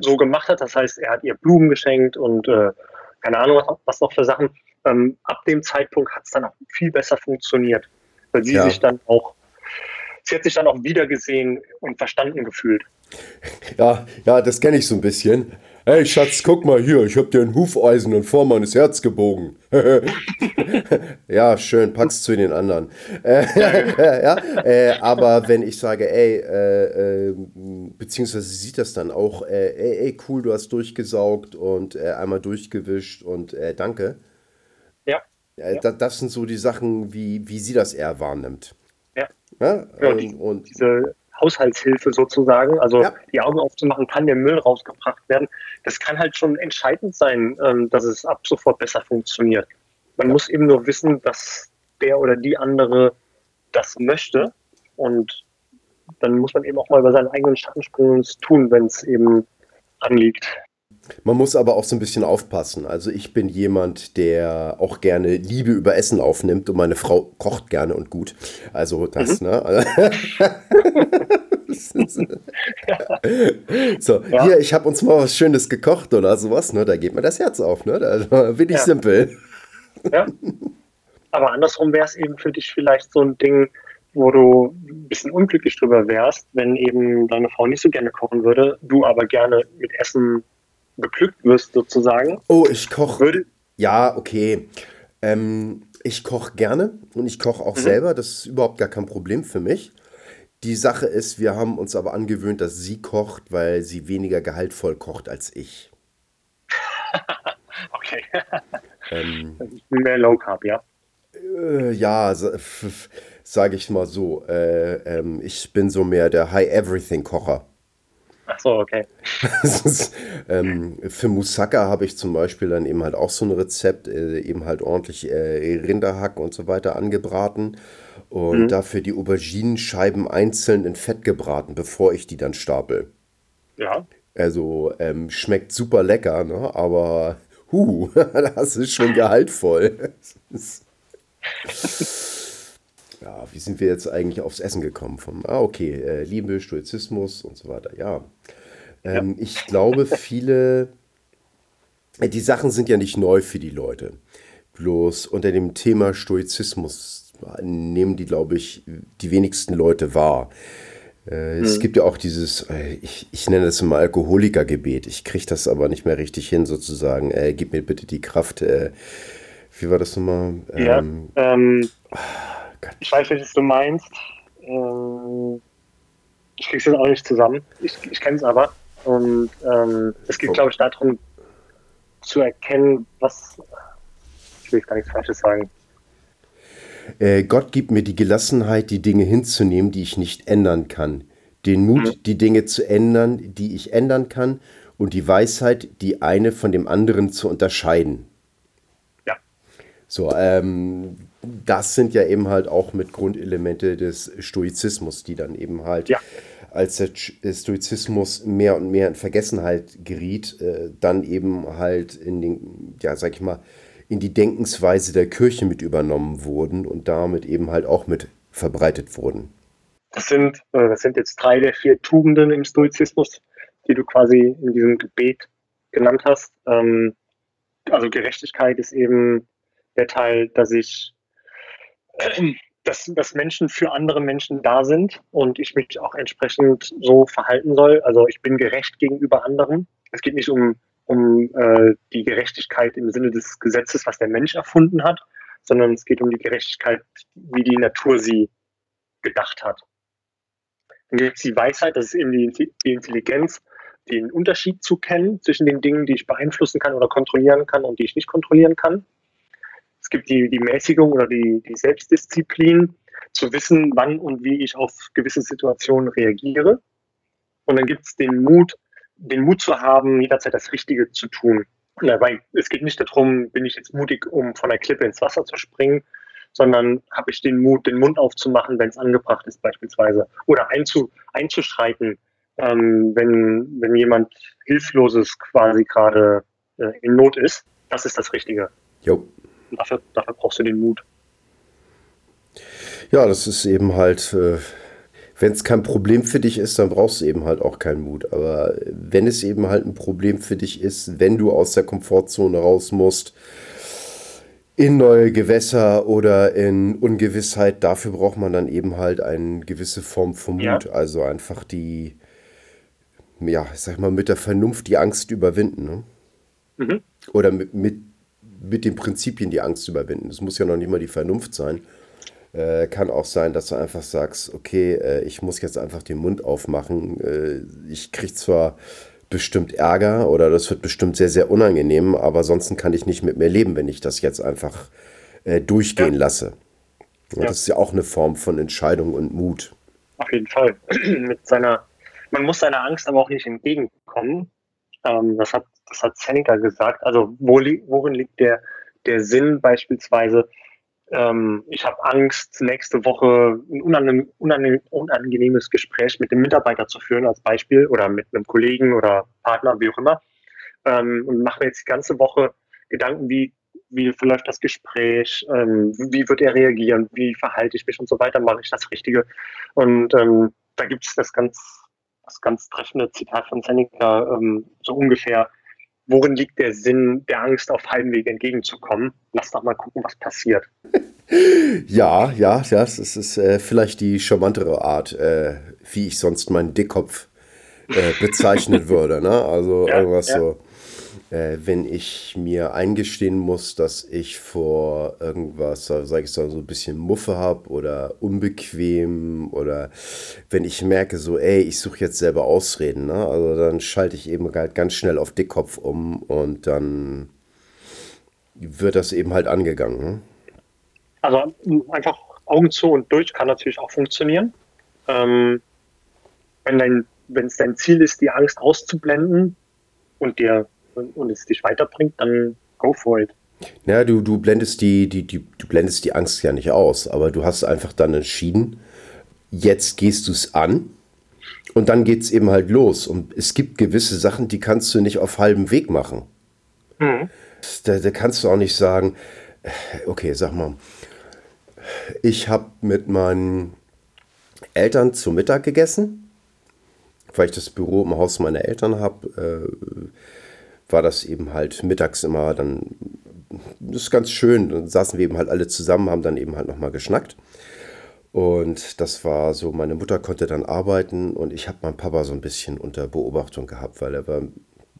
so gemacht hat, das heißt, er hat ihr Blumen geschenkt und äh, keine Ahnung, was, was noch für Sachen, ähm, ab dem Zeitpunkt hat es dann auch viel besser funktioniert. Weil sie ja. sich dann auch, sie hat sich dann auch wiedergesehen und verstanden gefühlt. Ja, ja, das kenne ich so ein bisschen. Hey Schatz, guck mal hier, ich hab dir ein Hufeisen in Form meines Herz gebogen. ja, schön, pack's zu den anderen. ja, äh, aber wenn ich sage, ey, äh, äh, beziehungsweise sie sieht das dann auch, äh, ey, ey, cool, du hast durchgesaugt und äh, einmal durchgewischt und äh, danke. Ja. ja. Das, das, sind so die Sachen, wie, wie sie das eher wahrnimmt. Ja. ja? die, und diese Haushaltshilfe sozusagen, also ja. die Augen aufzumachen, kann der Müll rausgebracht werden. Das kann halt schon entscheidend sein, ähm, dass es ab sofort besser funktioniert. Man ja. muss eben nur wissen, dass der oder die andere das möchte und dann muss man eben auch mal über seinen eigenen Schatten springen und es tun, wenn es eben anliegt. Man muss aber auch so ein bisschen aufpassen. Also ich bin jemand, der auch gerne Liebe über Essen aufnimmt und meine Frau kocht gerne und gut. Also das, mhm. ne? so, ja. hier, ich habe uns mal was Schönes gekocht oder sowas, ne? Da geht mir das Herz auf, ne? Also bin ich ja. simpel. Ja. Aber andersrum wäre es eben für dich vielleicht so ein Ding, wo du ein bisschen unglücklich drüber wärst, wenn eben deine Frau nicht so gerne kochen würde, du aber gerne mit Essen beglückt wirst sozusagen. Oh, ich koche. Ja, okay. Ähm, ich koche gerne und ich koche auch mhm. selber. Das ist überhaupt gar kein Problem für mich. Die Sache ist, wir haben uns aber angewöhnt, dass sie kocht, weil sie weniger gehaltvoll kocht als ich. okay. Ähm, mehr Low Carb, ja. Äh, ja, sage ich mal so. Äh, ähm, ich bin so mehr der High Everything Kocher. Ach so, okay. ist, ähm, für Moussaka habe ich zum Beispiel dann eben halt auch so ein Rezept, äh, eben halt ordentlich äh, Rinderhack und so weiter angebraten und mhm. dafür die Auberginenscheiben einzeln in Fett gebraten, bevor ich die dann stapel. Ja. Also ähm, schmeckt super lecker, ne? aber hu, das ist schon gehaltvoll. ja, wie sind wir jetzt eigentlich aufs Essen gekommen? Vom, ah, okay, äh, Liebe, Stoizismus und so weiter. Ja, ähm, ja. ich glaube, viele, äh, die Sachen sind ja nicht neu für die Leute. Bloß unter dem Thema Stoizismus nehmen die, glaube ich, die wenigsten Leute wahr. Äh, es mhm. gibt ja auch dieses, äh, ich, ich nenne das immer Alkoholikergebet. Ich kriege das aber nicht mehr richtig hin, sozusagen. Äh, gib mir bitte die Kraft. Äh, wie war das nochmal? Ja, ähm, oh, ich weiß, welches du meinst. Ähm, ich kriege es jetzt auch nicht zusammen. Ich, ich kenne es aber. Und ähm, es geht, oh. glaube ich, darum zu erkennen, was. Ich will gar nichts Falsches sagen. Äh, Gott gibt mir die Gelassenheit, die Dinge hinzunehmen, die ich nicht ändern kann. Den Mut, mhm. die Dinge zu ändern, die ich ändern kann. Und die Weisheit, die eine von dem anderen zu unterscheiden. Ja. So, ähm, das sind ja eben halt auch mit Grundelemente des Stoizismus, die dann eben halt, ja. als der Stoizismus mehr und mehr in Vergessenheit geriet, äh, dann eben halt in den, ja, sag ich mal, in die Denkensweise der Kirche mit übernommen wurden und damit eben halt auch mit verbreitet wurden. Das sind, äh, das sind jetzt drei der vier Tugenden im Stoizismus, die du quasi in diesem Gebet genannt hast. Ähm, also Gerechtigkeit ist eben der Teil, dass ich, dass, dass Menschen für andere Menschen da sind und ich mich auch entsprechend so verhalten soll. Also ich bin gerecht gegenüber anderen. Es geht nicht um um äh, die Gerechtigkeit im Sinne des Gesetzes, was der Mensch erfunden hat, sondern es geht um die Gerechtigkeit, wie die Natur sie gedacht hat. Dann gibt es die Weisheit, das ist eben die, die Intelligenz, den Unterschied zu kennen zwischen den Dingen, die ich beeinflussen kann oder kontrollieren kann und die ich nicht kontrollieren kann. Es gibt die, die Mäßigung oder die, die Selbstdisziplin, zu wissen, wann und wie ich auf gewisse Situationen reagiere. Und dann gibt es den Mut, den Mut zu haben, jederzeit das Richtige zu tun. Weil es geht nicht darum, bin ich jetzt mutig, um von der Klippe ins Wasser zu springen, sondern habe ich den Mut, den Mund aufzumachen, wenn es angebracht ist beispielsweise. Oder einzu, einzuschreiten, ähm, wenn, wenn jemand Hilfloses quasi gerade äh, in Not ist. Das ist das Richtige. Jo. Dafür, dafür brauchst du den Mut. Ja, das ist eben halt... Äh wenn es kein Problem für dich ist, dann brauchst du eben halt auch keinen Mut. Aber wenn es eben halt ein Problem für dich ist, wenn du aus der Komfortzone raus musst, in neue Gewässer oder in Ungewissheit, dafür braucht man dann eben halt eine gewisse Form von Mut. Ja. Also einfach die, ja, ich sag mal, mit der Vernunft die Angst überwinden. Ne? Mhm. Oder mit, mit, mit den Prinzipien die Angst überwinden. Das muss ja noch nicht mal die Vernunft sein. Äh, kann auch sein, dass du einfach sagst, okay, äh, ich muss jetzt einfach den Mund aufmachen. Äh, ich kriege zwar bestimmt Ärger oder das wird bestimmt sehr, sehr unangenehm, aber sonst kann ich nicht mit mir leben, wenn ich das jetzt einfach äh, durchgehen ja. lasse. Ja, ja. Das ist ja auch eine Form von Entscheidung und Mut. Auf jeden Fall. mit seiner, man muss seiner Angst aber auch nicht entgegenkommen. Ähm, das, hat, das hat Seneca gesagt. Also wo worin liegt der, der Sinn beispielsweise, ähm, ich habe Angst, nächste Woche ein unangenehm, unangenehmes Gespräch mit dem Mitarbeiter zu führen, als Beispiel, oder mit einem Kollegen oder Partner, wie auch immer. Ähm, und mache mir jetzt die ganze Woche Gedanken, wie, wie verläuft das Gespräch, ähm, wie wird er reagieren, wie verhalte ich mich und so weiter, mache ich das Richtige. Und ähm, da gibt es das ganz, das ganz treffende Zitat von Seneca, ähm, so ungefähr, worin liegt der Sinn der Angst, auf halbem Weg entgegenzukommen? Lass doch mal gucken, was passiert. Ja, ja, ja, das ist äh, vielleicht die charmantere Art, äh, wie ich sonst meinen Dickkopf äh, bezeichnen würde. Ne? Also ja, irgendwas ja. so äh, wenn ich mir eingestehen muss, dass ich vor irgendwas, sage ich so, so ein bisschen Muffe habe oder unbequem oder wenn ich merke, so, ey, ich suche jetzt selber Ausreden, ne? also dann schalte ich eben halt ganz schnell auf Dickkopf um und dann wird das eben halt angegangen. Ne? Also einfach Augen zu und durch kann natürlich auch funktionieren. Ähm, wenn dein wenn es dein Ziel ist, die Angst auszublenden und dir und es dich weiterbringt, dann go for it. Ja, du, du blendest die, die, die, du blendest die Angst ja nicht aus, aber du hast einfach dann entschieden, jetzt gehst du es an und dann geht es eben halt los. Und es gibt gewisse Sachen, die kannst du nicht auf halbem Weg machen. Mhm. Da, da kannst du auch nicht sagen, okay, sag mal, ich habe mit meinen Eltern zu Mittag gegessen, weil ich das Büro im Haus meiner Eltern habe. Äh, war das eben halt mittags immer dann, das ist ganz schön, dann saßen wir eben halt alle zusammen, haben dann eben halt nochmal geschnackt. Und das war so, meine Mutter konnte dann arbeiten und ich habe meinen Papa so ein bisschen unter Beobachtung gehabt, weil er war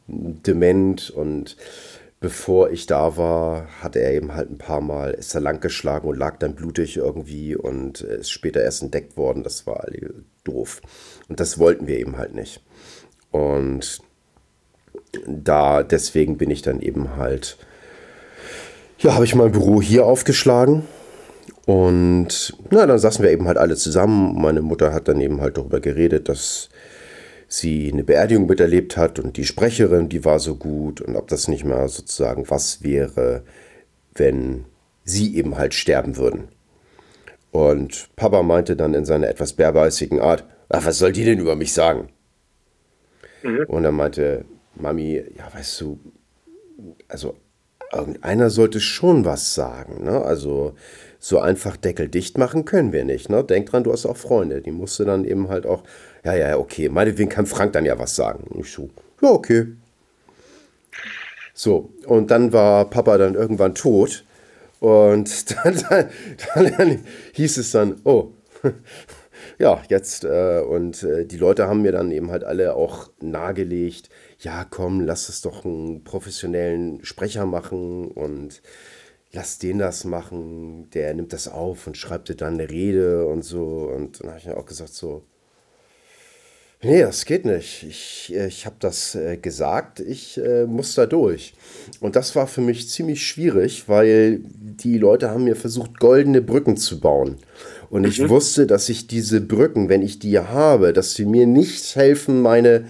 dement und bevor ich da war, hatte er eben halt ein paar Mal, ist er langgeschlagen und lag dann blutig irgendwie und ist später erst entdeckt worden. Das war doof. Und das wollten wir eben halt nicht. Und da, deswegen bin ich dann eben halt, ja, habe ich mein Büro hier aufgeschlagen. Und na, dann saßen wir eben halt alle zusammen. Meine Mutter hat dann eben halt darüber geredet, dass sie eine Beerdigung miterlebt hat und die Sprecherin, die war so gut und ob das nicht mehr sozusagen was wäre, wenn sie eben halt sterben würden. Und Papa meinte dann in seiner etwas bärbeißigen Art, ach, was soll die denn über mich sagen? Mhm. Und dann meinte Mami, ja, weißt du, also irgendeiner sollte schon was sagen, ne? Also so einfach Deckel dicht machen können wir nicht, ne? Denk dran, du hast auch Freunde, die musste dann eben halt auch ja, ja, okay, meinetwegen kann Frank dann ja was sagen. Und ich so, ja, okay. So, und dann war Papa dann irgendwann tot. Und dann, dann, dann hieß es dann, oh, ja, jetzt, äh, und äh, die Leute haben mir dann eben halt alle auch nahegelegt, ja, komm, lass es doch einen professionellen Sprecher machen und lass den das machen, der nimmt das auf und schreibt dir dann eine Rede und so. Und dann habe ich mir auch gesagt, so, Nee, das geht nicht. Ich, äh, ich habe das äh, gesagt, ich äh, muss da durch. Und das war für mich ziemlich schwierig, weil die Leute haben mir versucht, goldene Brücken zu bauen. Und ich mhm. wusste, dass ich diese Brücken, wenn ich die habe, dass sie mir nicht helfen, meine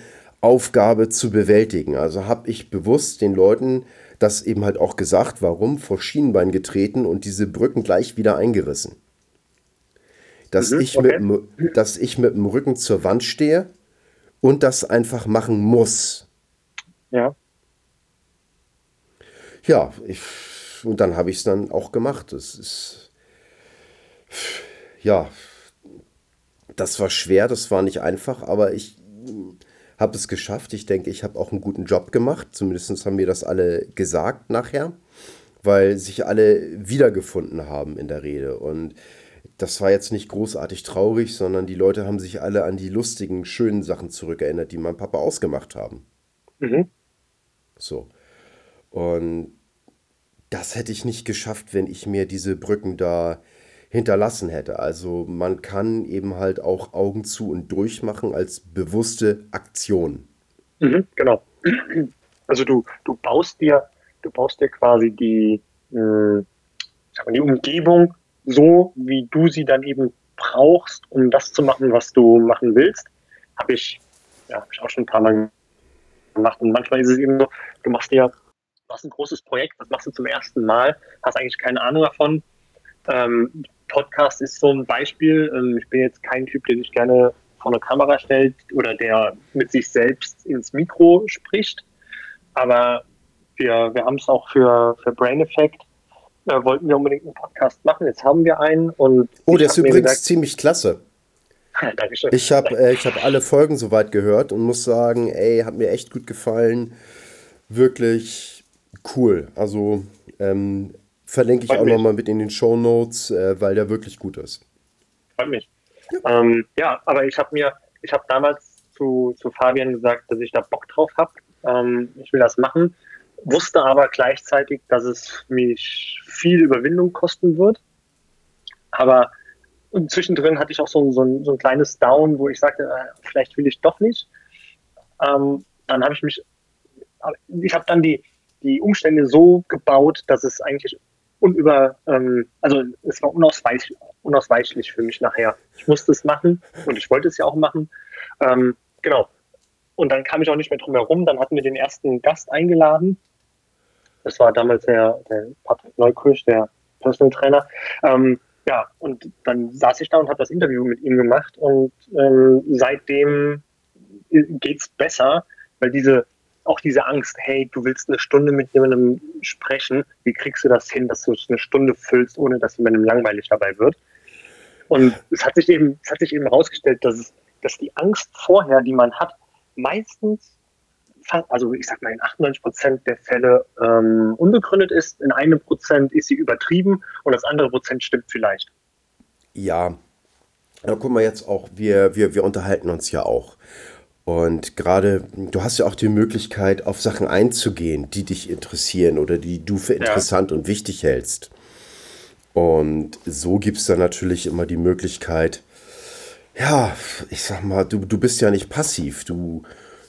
Aufgabe zu bewältigen. Also habe ich bewusst den Leuten das eben halt auch gesagt, warum, vor Schienenbein getreten und diese Brücken gleich wieder eingerissen. Dass, mhm, ich, okay. mit, dass ich mit dem Rücken zur Wand stehe und das einfach machen muss. Ja. Ja, ich, und dann habe ich es dann auch gemacht. Das ist, ja, das war schwer, das war nicht einfach, aber ich habe es geschafft. Ich denke, ich habe auch einen guten Job gemacht. Zumindest haben mir das alle gesagt nachher, weil sich alle wiedergefunden haben in der Rede. Und das war jetzt nicht großartig traurig, sondern die Leute haben sich alle an die lustigen, schönen Sachen zurückerinnert, die mein Papa ausgemacht haben. Mhm. So. Und das hätte ich nicht geschafft, wenn ich mir diese Brücken da hinterlassen hätte. Also man kann eben halt auch Augen zu und durchmachen als bewusste Aktion. Mhm, genau. Also du, du baust dir, du baust dir quasi die, äh, die Umgebung so, wie du sie dann eben brauchst, um das zu machen, was du machen willst, habe ich, ja, hab ich auch schon ein paar Mal gemacht. Und manchmal ist es eben so, du machst dir, du hast ein großes Projekt, das machst du zum ersten Mal, hast eigentlich keine Ahnung davon. Ähm, Podcast ist so ein Beispiel. Ähm, ich bin jetzt kein Typ, der sich gerne vor eine Kamera stellt oder der mit sich selbst ins Mikro spricht. Aber wir, wir haben es auch für, für Brain Effect äh, wollten wir unbedingt einen Podcast machen. Jetzt haben wir einen. Und oh, der ist übrigens gesagt, ziemlich klasse. Dankeschön. Ich habe äh, hab alle Folgen soweit gehört und muss sagen, ey, hat mir echt gut gefallen. Wirklich cool. Also ähm, verlinke ich Freut auch nochmal mit in den Show Notes, äh, weil der wirklich gut ist. Freut mich. Ja, ähm, ja aber ich habe mir, ich habe damals zu, zu Fabian gesagt, dass ich da Bock drauf habe. Ähm, ich will das machen wusste aber gleichzeitig, dass es mich viel Überwindung kosten wird. Aber zwischendrin hatte ich auch so, so, ein, so ein kleines Down, wo ich sagte, äh, vielleicht will ich doch nicht. Ähm, dann habe ich mich, ich habe dann die, die Umstände so gebaut, dass es eigentlich unüber, ähm, also es war unausweich, unausweichlich für mich nachher. Ich musste es machen und ich wollte es ja auch machen. Ähm, genau. Und dann kam ich auch nicht mehr drum herum. Dann hatten wir den ersten Gast eingeladen das war damals der, der Patrick Neukirch, der Personal Trainer. Ähm, ja, und dann saß ich da und habe das Interview mit ihm gemacht und ähm, seitdem geht's besser, weil diese, auch diese Angst, hey, du willst eine Stunde mit jemandem sprechen, wie kriegst du das hin, dass du es eine Stunde füllst, ohne dass jemandem langweilig dabei wird? Und es hat sich eben, es hat sich eben herausgestellt, dass, dass die Angst vorher, die man hat, meistens, also ich sag mal in 98 Prozent der Fälle ähm, unbegründet ist, in einem Prozent ist sie übertrieben und das andere Prozent stimmt vielleicht. Ja, ja, guck mal jetzt auch, wir, wir, wir unterhalten uns ja auch. Und gerade, du hast ja auch die Möglichkeit, auf Sachen einzugehen, die dich interessieren oder die du für interessant ja. und wichtig hältst. Und so gibt es dann natürlich immer die Möglichkeit, ja, ich sag mal, du, du bist ja nicht passiv. Du,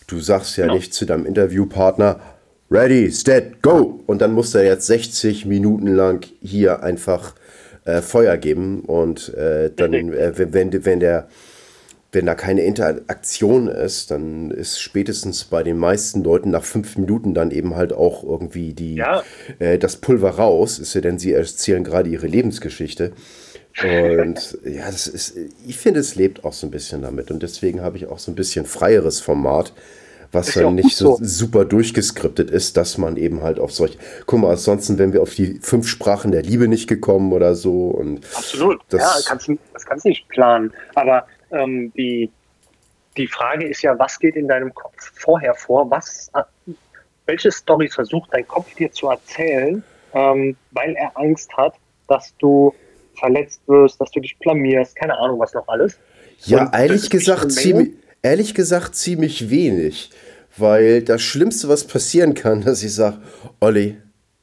du sagst ja genau. nicht zu deinem Interviewpartner, ready, stead, go. Und dann muss er jetzt 60 Minuten lang hier einfach äh, Feuer geben. Und äh, dann, äh, wenn, wenn der wenn da keine Interaktion ist, dann ist spätestens bei den meisten Leuten nach fünf Minuten dann eben halt auch irgendwie die, ja. äh, das Pulver raus, ist ja denn sie erzählen gerade ihre Lebensgeschichte. Und ja, das ist, ich finde, es lebt auch so ein bisschen damit. Und deswegen habe ich auch so ein bisschen freieres Format, was dann nicht so, so, super durchgeskriptet ist, dass man eben halt auf solche. Guck mal, ansonsten wären wir auf die fünf Sprachen der Liebe nicht gekommen oder so. Und Absolut. Das, ja, kannst, das kannst du nicht planen. Aber ähm, die, die Frage ist ja, was geht in deinem Kopf vorher vor? Was, welche Story versucht dein Kopf dir zu erzählen, ähm, weil er Angst hat, dass du verletzt wirst, dass du dich blamierst, keine Ahnung, was noch alles. Ja, ehrlich gesagt, ziemlich, ehrlich gesagt ziemlich wenig. Weil das Schlimmste, was passieren kann, dass ich sage, Olli,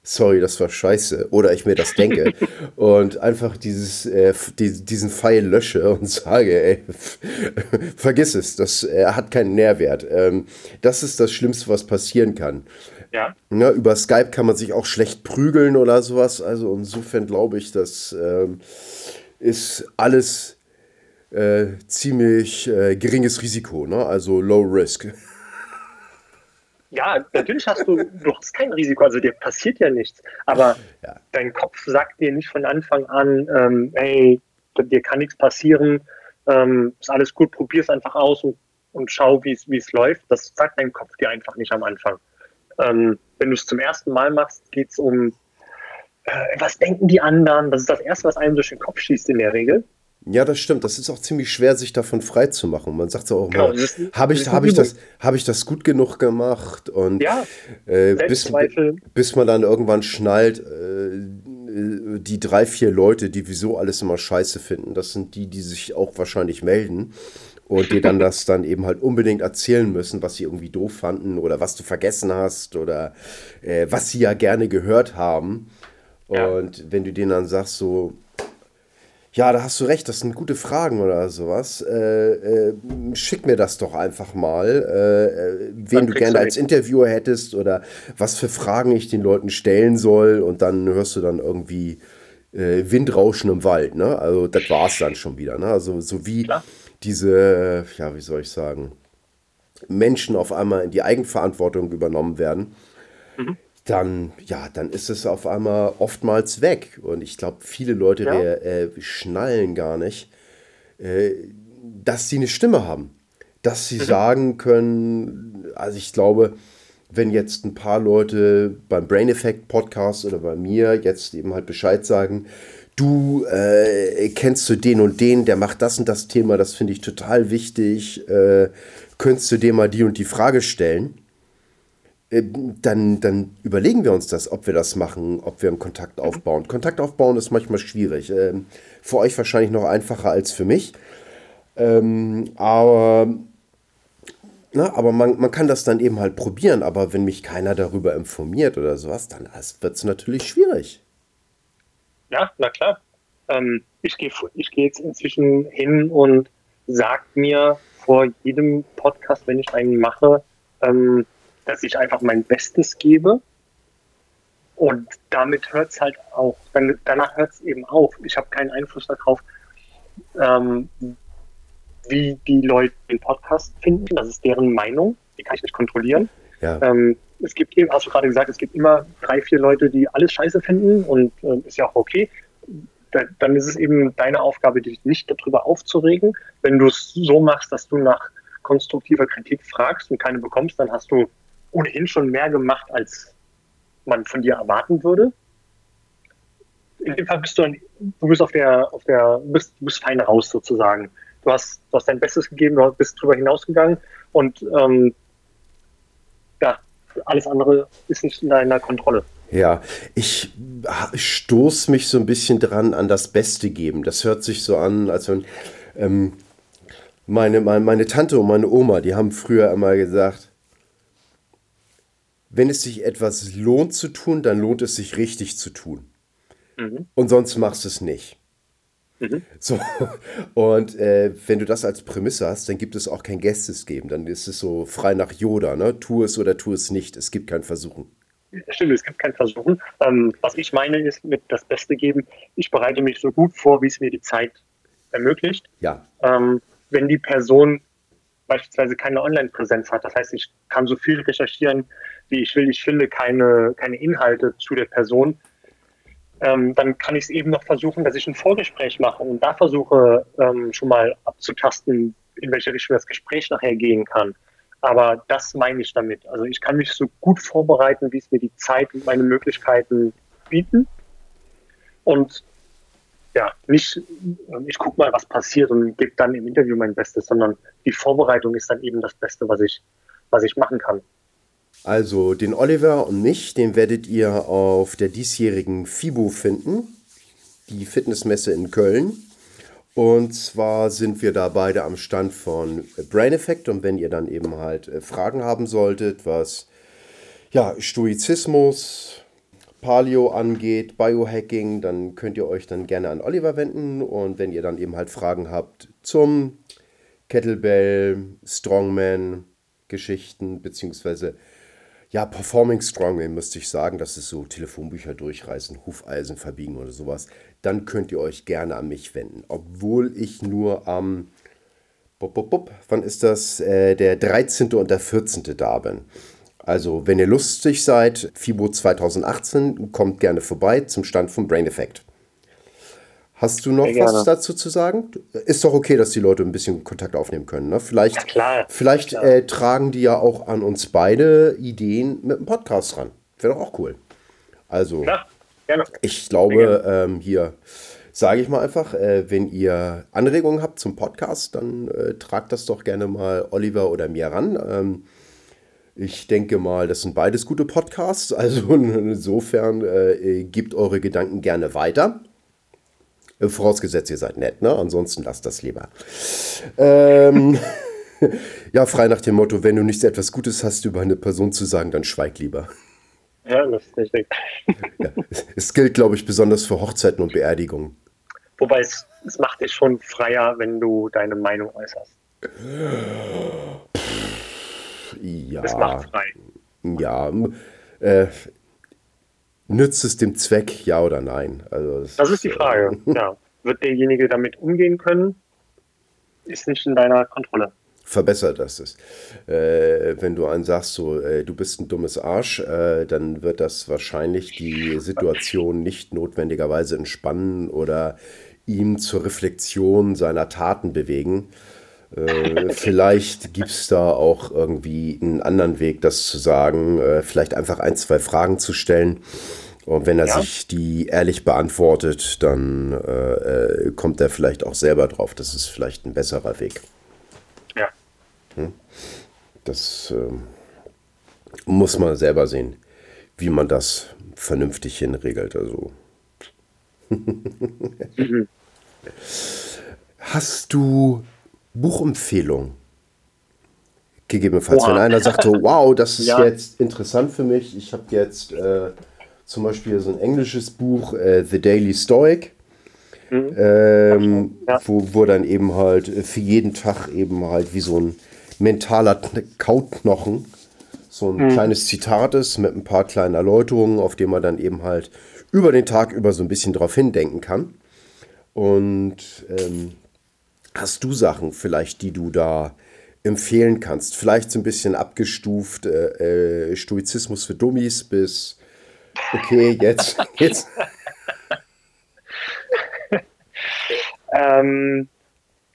sorry, das war scheiße, oder ich mir das denke und einfach dieses, äh, die, diesen Pfeil lösche und sage, ey, vergiss es, das äh, hat keinen Nährwert. Ähm, das ist das Schlimmste, was passieren kann. Ja. ja. Über Skype kann man sich auch schlecht prügeln oder sowas. Also insofern glaube ich, das ähm, ist alles äh, ziemlich äh, geringes Risiko, ne? also low risk. Ja, natürlich hast du, du hast kein Risiko, also dir passiert ja nichts. Aber ja. dein Kopf sagt dir nicht von Anfang an, ähm, hey, dir kann nichts passieren, ähm, ist alles gut, probier es einfach aus und, und schau, wie es läuft. Das sagt dein Kopf dir einfach nicht am Anfang. Ähm, wenn du es zum ersten Mal machst, geht es um, äh, was denken die anderen? Das ist das Erste, was einem durch den Kopf schießt in der Regel. Ja, das stimmt. Das ist auch ziemlich schwer, sich davon frei zu machen. Man sagt so auch genau, mal, habe ich, hab ich, das, hab ich das gut genug gemacht? Und ja, äh, bis, bis man dann irgendwann schnallt, äh, die drei, vier Leute, die wieso alles immer scheiße finden, das sind die, die sich auch wahrscheinlich melden und die dann das dann eben halt unbedingt erzählen müssen, was sie irgendwie doof fanden oder was du vergessen hast oder äh, was sie ja gerne gehört haben. Ja. Und wenn du denen dann sagst, so, ja, da hast du recht, das sind gute Fragen oder sowas. Äh, äh, schick mir das doch einfach mal, äh, äh wen du gerne als Interviewer hättest oder was für Fragen ich den Leuten stellen soll. Und dann hörst du dann irgendwie äh, Windrauschen im Wald. Ne? Also das war es dann schon wieder. Ne? Also so wie Klar. diese, ja, wie soll ich sagen, Menschen auf einmal in die Eigenverantwortung übernommen werden. Mhm dann, ja, dann ist es auf einmal oftmals weg. Und ich glaube, viele Leute ja. äh, schnallen gar nicht, äh, dass sie eine Stimme haben. Dass sie mhm. sagen können, also ich glaube, wenn jetzt ein paar Leute beim Brain Effect Podcast oder bei mir jetzt eben halt Bescheid sagen, du äh, kennst du den und den, der macht das und das Thema, das finde ich total wichtig, äh, könntest du dir mal die und die Frage stellen? Äh, dann, dann überlegen wir uns das, ob wir das machen, ob wir einen Kontakt aufbauen. Kontakt aufbauen ist manchmal schwierig. Ähm, für euch wahrscheinlich noch einfacher als für mich. Ähm, aber na, aber man, man kann das dann eben halt probieren. Aber wenn mich keiner darüber informiert oder sowas, dann wird es natürlich schwierig. Ja, na klar. Ähm, ich gehe ich geh jetzt inzwischen hin und sage mir vor jedem Podcast, wenn ich einen mache, ähm, dass ich einfach mein Bestes gebe. Und damit hört es halt auch, dann, danach hört es eben auf. Ich habe keinen Einfluss darauf, ähm, wie die Leute den Podcast finden. Das ist deren Meinung. Die kann ich nicht kontrollieren. Ja. Ähm, es gibt eben, hast du gerade gesagt, es gibt immer drei, vier Leute, die alles scheiße finden und äh, ist ja auch okay. Da, dann ist es eben deine Aufgabe, dich nicht darüber aufzuregen. Wenn du es so machst, dass du nach konstruktiver Kritik fragst und keine bekommst, dann hast du ohnehin schon mehr gemacht, als man von dir erwarten würde. In dem Fall bist du, ein, du bist auf der, auf der, bist, du bist fein raus sozusagen. Du hast, du hast dein Bestes gegeben, du bist drüber hinausgegangen und ähm, ja, alles andere ist nicht in deiner Kontrolle. Ja, ich stoße mich so ein bisschen dran an das Beste geben. Das hört sich so an, als wenn ähm, meine, meine, meine Tante und meine Oma, die haben früher immer gesagt, wenn es sich etwas lohnt zu tun, dann lohnt es sich richtig zu tun. Mhm. Und sonst machst du es nicht. Mhm. So, und äh, wenn du das als Prämisse hast, dann gibt es auch kein Gästes geben. Dann ist es so frei nach Yoda, ne? Tu es oder tu es nicht. Es gibt kein Versuchen. Stimmt, es gibt kein Versuchen. Ähm, was ich meine, ist mit das Beste geben. Ich bereite mich so gut vor, wie es mir die Zeit ermöglicht. Ja. Ähm, wenn die Person beispielsweise keine Online-Präsenz hat, das heißt, ich kann so viel recherchieren, wie ich will. Ich finde keine, keine Inhalte zu der Person ähm, dann kann ich es eben noch versuchen, dass ich ein Vorgespräch mache und da versuche ähm, schon mal abzutasten, in welche Richtung das Gespräch nachher gehen kann. Aber das meine ich damit. Also ich kann mich so gut vorbereiten, wie es mir die Zeit und meine Möglichkeiten bieten. Und ja, nicht, ich gucke mal, was passiert und gebe dann im Interview mein Bestes, sondern die Vorbereitung ist dann eben das Beste, was ich, was ich machen kann. Also den Oliver und mich, den werdet ihr auf der diesjährigen FIBO finden, die Fitnessmesse in Köln. Und zwar sind wir da beide am Stand von Brain Effect und wenn ihr dann eben halt äh, Fragen haben solltet, was ja, Stoizismus, Paleo angeht, Biohacking, dann könnt ihr euch dann gerne an Oliver wenden und wenn ihr dann eben halt Fragen habt zum Kettlebell, Strongman, Geschichten beziehungsweise ja, Performing Strongly müsste ich sagen, das ist so Telefonbücher durchreißen, Hufeisen verbiegen oder sowas. Dann könnt ihr euch gerne an mich wenden. Obwohl ich nur am, bop, wann ist das, äh, der 13. und der 14. da bin. Also, wenn ihr lustig seid, FIBO 2018, kommt gerne vorbei zum Stand vom Brain Effect. Hast du noch was dazu zu sagen? Ist doch okay, dass die Leute ein bisschen Kontakt aufnehmen können. Ne? Vielleicht, ja, klar, vielleicht klar. Äh, tragen die ja auch an uns beide Ideen mit dem Podcast ran. Wäre doch auch cool. Also, klar, ich glaube, ähm, hier sage ich mal einfach, äh, wenn ihr Anregungen habt zum Podcast, dann äh, tragt das doch gerne mal Oliver oder mir ran. Ähm, ich denke mal, das sind beides gute Podcasts. Also insofern äh, gebt eure Gedanken gerne weiter. Äh, vorausgesetzt, ihr seid nett, ne? Ansonsten lasst das lieber. Ähm, ja, frei nach dem Motto, wenn du nichts etwas Gutes hast über eine Person zu sagen, dann schweig lieber. Ja, das ist richtig. ja, es gilt, glaube ich, besonders für Hochzeiten und Beerdigungen. Wobei es, es macht dich schon freier, wenn du deine Meinung äußerst. Ja. Es macht frei. Ja. Äh, Nützt es dem Zweck, ja oder nein? Also das, das ist die Frage. Ja. Wird derjenige damit umgehen können? Ist nicht in deiner Kontrolle. Verbessert das es. Äh, wenn du einen sagst, so, äh, du bist ein dummes Arsch, äh, dann wird das wahrscheinlich die Situation nicht notwendigerweise entspannen oder ihm zur Reflexion seiner Taten bewegen. Äh, vielleicht gibt es da auch irgendwie einen anderen Weg, das zu sagen. Äh, vielleicht einfach ein, zwei Fragen zu stellen. Und wenn er ja. sich die ehrlich beantwortet, dann äh, äh, kommt er vielleicht auch selber drauf. Das ist vielleicht ein besserer Weg. Ja. Hm? Das ähm, muss man selber sehen, wie man das vernünftig hinregelt. Also. mhm. Hast du Buchempfehlung. Gegebenenfalls, wow. wenn einer sagt, so, wow, das ist ja. jetzt interessant für mich. Ich habe jetzt äh, zum Beispiel so ein englisches Buch, äh, The Daily Stoic, mhm. ähm, ja. wo, wo dann eben halt für jeden Tag eben halt wie so ein mentaler Kautknochen so ein mhm. kleines Zitat ist mit ein paar kleinen Erläuterungen, auf dem man dann eben halt über den Tag über so ein bisschen drauf hindenken kann. Und ähm, Hast du Sachen vielleicht, die du da empfehlen kannst? Vielleicht so ein bisschen abgestuft, äh, äh, Stoizismus für Dummies bis, okay, jetzt, jetzt. ähm,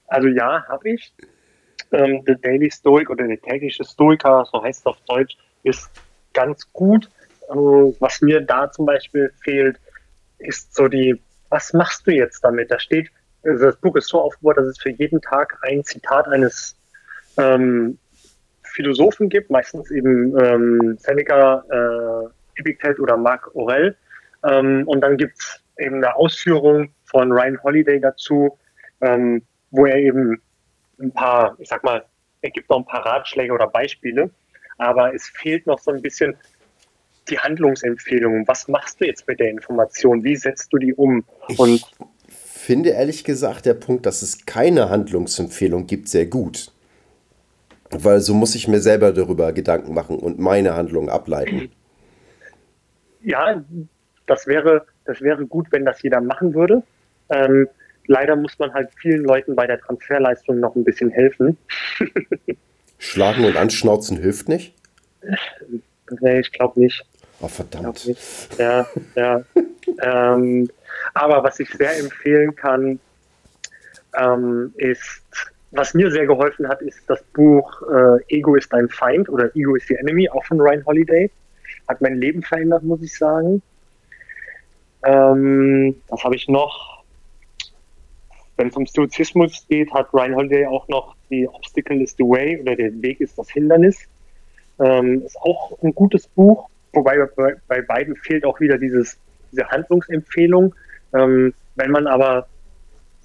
also ja, habe ich. Ähm, The Daily Stoic oder der tägliche Stoiker, so heißt es auf Deutsch, ist ganz gut. Ähm, was mir da zum Beispiel fehlt, ist so die, was machst du jetzt damit? Da steht, also das Buch ist so aufgebaut, dass es für jeden Tag ein Zitat eines ähm, Philosophen gibt, meistens eben ähm, Seneca, äh, Epictet oder Marc Aurel. Ähm, und dann gibt es eben eine Ausführung von Ryan Holiday dazu, ähm, wo er eben ein paar, ich sag mal, er gibt noch ein paar Ratschläge oder Beispiele, aber es fehlt noch so ein bisschen die Handlungsempfehlungen. Was machst du jetzt mit der Information? Wie setzt du die um? Und ich finde ehrlich gesagt der Punkt, dass es keine Handlungsempfehlung gibt, sehr gut. Weil so muss ich mir selber darüber Gedanken machen und meine Handlungen ableiten. Ja, das wäre, das wäre gut, wenn das jeder machen würde. Ähm, leider muss man halt vielen Leuten bei der Transferleistung noch ein bisschen helfen. Schlagen und anschnauzen hilft nicht? Nee, ich glaube nicht. Oh, verdammt. Ja, ja. ähm, aber was ich sehr empfehlen kann, ähm, ist, was mir sehr geholfen hat, ist das Buch äh, Ego ist dein Feind oder Ego is the Enemy, auch von Ryan Holiday. Hat mein Leben verändert, muss ich sagen. Ähm, was habe ich noch? Wenn es um Stoizismus geht, hat Ryan Holiday auch noch die Obstacle is the Way oder der Weg ist das Hindernis. Ähm, ist auch ein gutes Buch, wobei bei, bei beiden fehlt auch wieder dieses, diese Handlungsempfehlung. Ähm, wenn man aber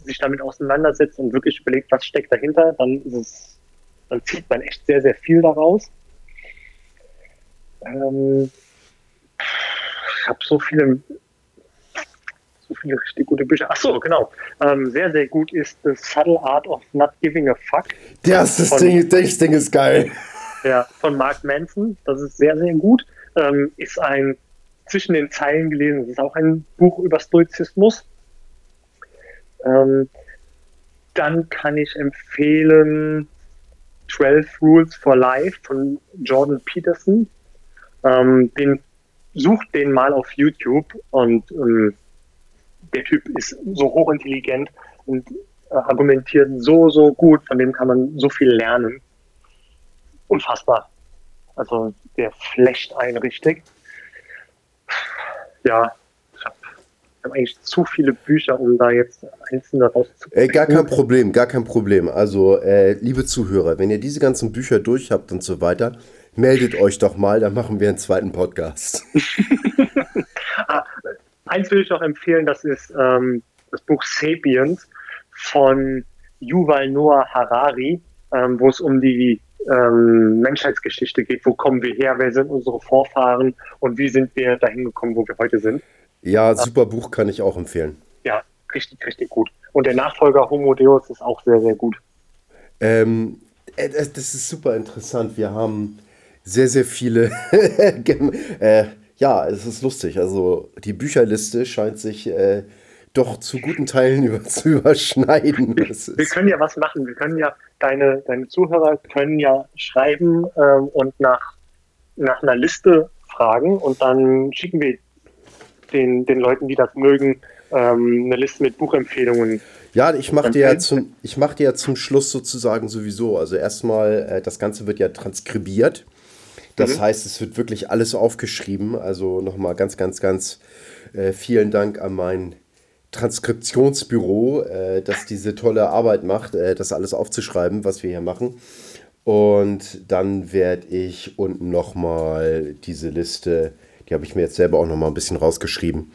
sich damit auseinandersetzt und wirklich überlegt, was steckt dahinter, dann ist es, dann zieht man echt sehr, sehr viel daraus. Ähm, ich habe so viele so viele richtig gute Bücher. Ach so, genau. Ähm, sehr, sehr gut ist The Subtle Art of Not Giving a Fuck. Das, das, von, Ding, das Ding ist geil. Ja, von Mark Manson. Das ist sehr, sehr gut. Ähm, ist ein zwischen den Zeilen gelesen. Das ist auch ein Buch über Stoizismus. Ähm, dann kann ich empfehlen 12 Rules for Life von Jordan Peterson. Ähm, den sucht den mal auf YouTube und ähm, der Typ ist so hochintelligent und äh, argumentiert so, so gut, von dem kann man so viel lernen. Unfassbar. Also der flecht einen richtig. Ja, ich habe hab eigentlich zu viele Bücher, um da jetzt einzelne rauszukriegen. Äh, gar kein Problem, gar kein Problem. Also, äh, liebe Zuhörer, wenn ihr diese ganzen Bücher durch habt und so weiter, meldet euch doch mal, dann machen wir einen zweiten Podcast. ah, Eins will ich noch empfehlen, das ist ähm, das Buch Sapiens von Yuval Noah Harari, ähm, wo es um die ähm, Menschheitsgeschichte geht. Wo kommen wir her? Wer sind unsere Vorfahren? Und wie sind wir dahin gekommen, wo wir heute sind? Ja, super Buch kann ich auch empfehlen. Ja, richtig, richtig gut. Und der Nachfolger Homo Deus ist auch sehr, sehr gut. Ähm, äh, das ist super interessant. Wir haben sehr, sehr viele äh, ja, es ist lustig. Also die Bücherliste scheint sich äh, doch zu guten Teilen über, zu überschneiden. Wir können ja was machen. Wir können ja, deine, deine Zuhörer können ja schreiben ähm, und nach, nach einer Liste fragen und dann schicken wir den, den Leuten, die das mögen, ähm, eine Liste mit Buchempfehlungen. Ja, ich mache dir, ja zum, mach dir ja zum Schluss sozusagen sowieso. Also erstmal, äh, das Ganze wird ja transkribiert. Das mhm. heißt, es wird wirklich alles aufgeschrieben. Also nochmal ganz, ganz, ganz äh, vielen Dank an mein Transkriptionsbüro, äh, das diese tolle Arbeit macht, äh, das alles aufzuschreiben, was wir hier machen. Und dann werde ich unten nochmal diese Liste, die habe ich mir jetzt selber auch nochmal ein bisschen rausgeschrieben,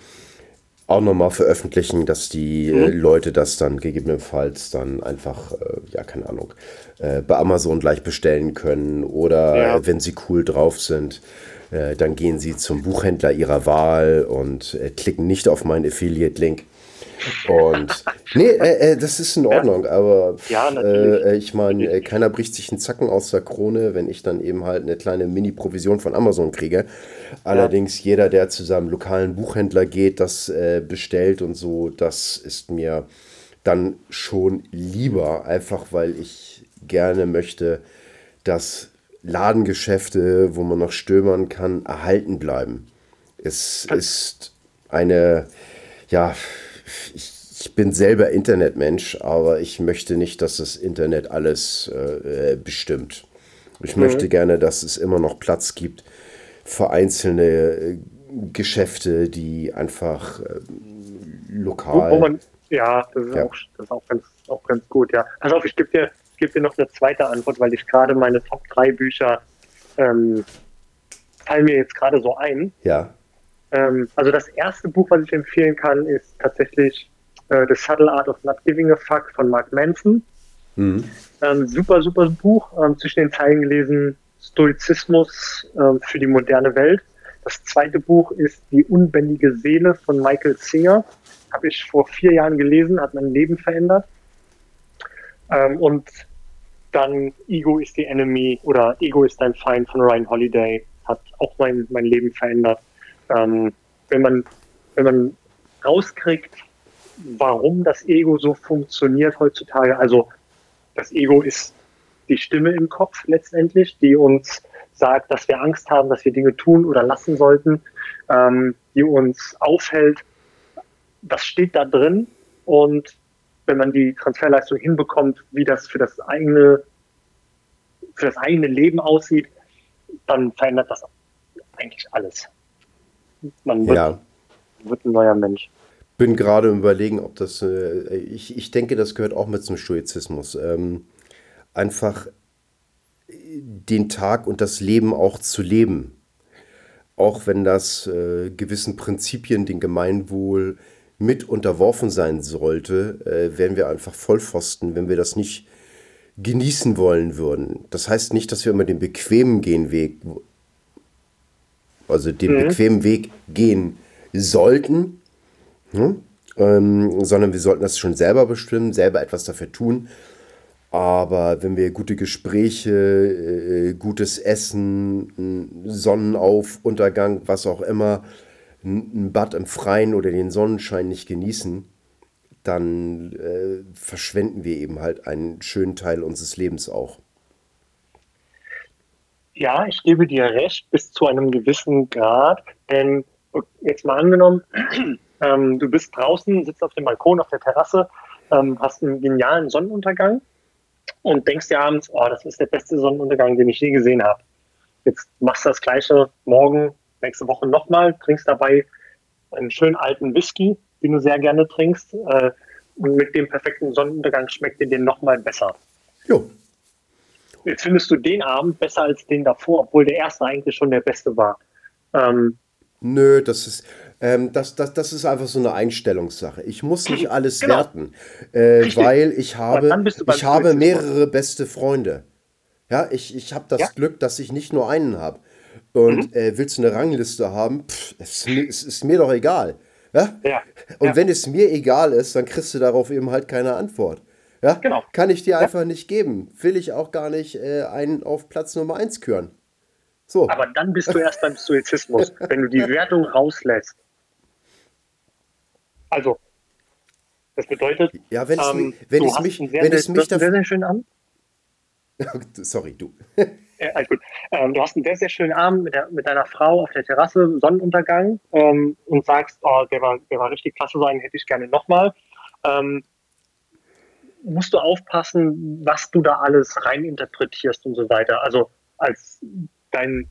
auch nochmal veröffentlichen, dass die mhm. Leute das dann gegebenenfalls dann einfach, äh, ja, keine Ahnung, äh, bei Amazon gleich bestellen können oder ja. wenn sie cool drauf sind, äh, dann gehen sie zum Buchhändler ihrer Wahl und äh, klicken nicht auf meinen Affiliate-Link. Und nee, äh, äh, das ist in Ordnung, ja. aber ja, äh, ich meine, äh, keiner bricht sich einen Zacken aus der Krone, wenn ich dann eben halt eine kleine Mini-Provision von Amazon kriege. Allerdings ja. jeder, der zu seinem lokalen Buchhändler geht, das äh, bestellt und so, das ist mir dann schon lieber, einfach weil ich gerne möchte, dass Ladengeschäfte, wo man noch stöbern kann, erhalten bleiben. Es ist eine, ja, ich, ich bin selber Internetmensch, aber ich möchte nicht, dass das Internet alles äh, bestimmt. Ich mhm. möchte gerne, dass es immer noch Platz gibt für einzelne äh, Geschäfte, die einfach äh, lokal. Wo, wo man, ja, das ist, ja. Auch, das ist auch, ganz, auch ganz gut, ja. Pass auf, ich gebe dir, geb dir noch eine zweite Antwort, weil ich gerade meine Top 3 Bücher ähm, fallen mir jetzt gerade so ein. Ja. Ähm, also das erste Buch, was ich empfehlen kann, ist tatsächlich äh, The Subtle Art of Not Giving a Fuck von Mark Manson. Mhm. Ähm, super, super Buch, ähm, zwischen den Zeilen gelesen, Stoizismus ähm, für die moderne Welt. Das zweite Buch ist Die unbändige Seele von Michael Singer. Habe ich vor vier Jahren gelesen, hat mein Leben verändert. Ähm, und dann Ego is the Enemy oder Ego ist dein Feind von Ryan Holiday hat auch mein, mein Leben verändert. Ähm, wenn man, wenn man rauskriegt, warum das Ego so funktioniert heutzutage, also das Ego ist die Stimme im Kopf letztendlich, die uns sagt, dass wir Angst haben, dass wir Dinge tun oder lassen sollten, ähm, die uns aufhält. Das steht da drin und wenn man die Transferleistung hinbekommt, wie das für das eigene, für das eigene Leben aussieht, dann verändert das eigentlich alles. Man wird, ja. wird ein neuer Mensch. Bin gerade überlegen, ob das, äh, ich, ich denke, das gehört auch mit zum Stoizismus. Ähm, einfach den Tag und das Leben auch zu leben. Auch wenn das äh, gewissen Prinzipien, den Gemeinwohl mit unterworfen sein sollte, äh, wären wir einfach Vollpfosten, wenn wir das nicht genießen wollen würden. Das heißt nicht, dass wir immer den bequemen gehen Weg, also den mhm. bequemen Weg gehen sollten, hm? ähm, sondern wir sollten das schon selber bestimmen, selber etwas dafür tun. Aber wenn wir gute Gespräche, äh, gutes Essen, Sonnenaufuntergang, was auch immer, ein Bad im Freien oder den Sonnenschein nicht genießen, dann äh, verschwenden wir eben halt einen schönen Teil unseres Lebens auch. Ja, ich gebe dir recht, bis zu einem gewissen Grad. Denn jetzt mal angenommen, ähm, du bist draußen, sitzt auf dem Balkon, auf der Terrasse, ähm, hast einen genialen Sonnenuntergang und denkst dir abends, oh, das ist der beste Sonnenuntergang, den ich je gesehen habe. Jetzt machst du das gleiche morgen, nächste Woche nochmal, trinkst dabei einen schönen alten Whisky, den du sehr gerne trinkst. Äh, und mit dem perfekten Sonnenuntergang schmeckt dir den nochmal besser. Jo. Jetzt findest du den Abend besser als den davor, obwohl der erste eigentlich schon der beste war. Ähm, Nö, das ist, ähm, das, das, das ist einfach so eine Einstellungssache. Ich muss nicht alles genau. werten, äh, weil ich habe, ich habe mehrere beste Freunde. Ja, ich, ich habe das ja? Glück, dass ich nicht nur einen habe. Und mhm. äh, willst du eine Rangliste haben? Pff, es, es ist mir doch egal. Ja? ja. Und ja. wenn es mir egal ist, dann kriegst du darauf eben halt keine Antwort. Ja? Genau. Kann ich dir einfach nicht geben. Will ich auch gar nicht äh, einen auf Platz Nummer 1 küren. So. Aber dann bist du erst beim Stoizismus, wenn du die Wertung rauslässt. Also, das bedeutet, ja, wenn es, ähm, wenn es mich, sehr, wenn es mich sehr, sehr schön an. Sorry, du. Ja, alles gut. Ähm, du hast einen sehr, sehr schönen Abend mit, der, mit deiner Frau auf der Terrasse, Sonnenuntergang ähm, und sagst, oh, der war, der war richtig klasse sein, hätte ich gerne nochmal. Ähm, musst du aufpassen, was du da alles reininterpretierst und so weiter. Also als dein,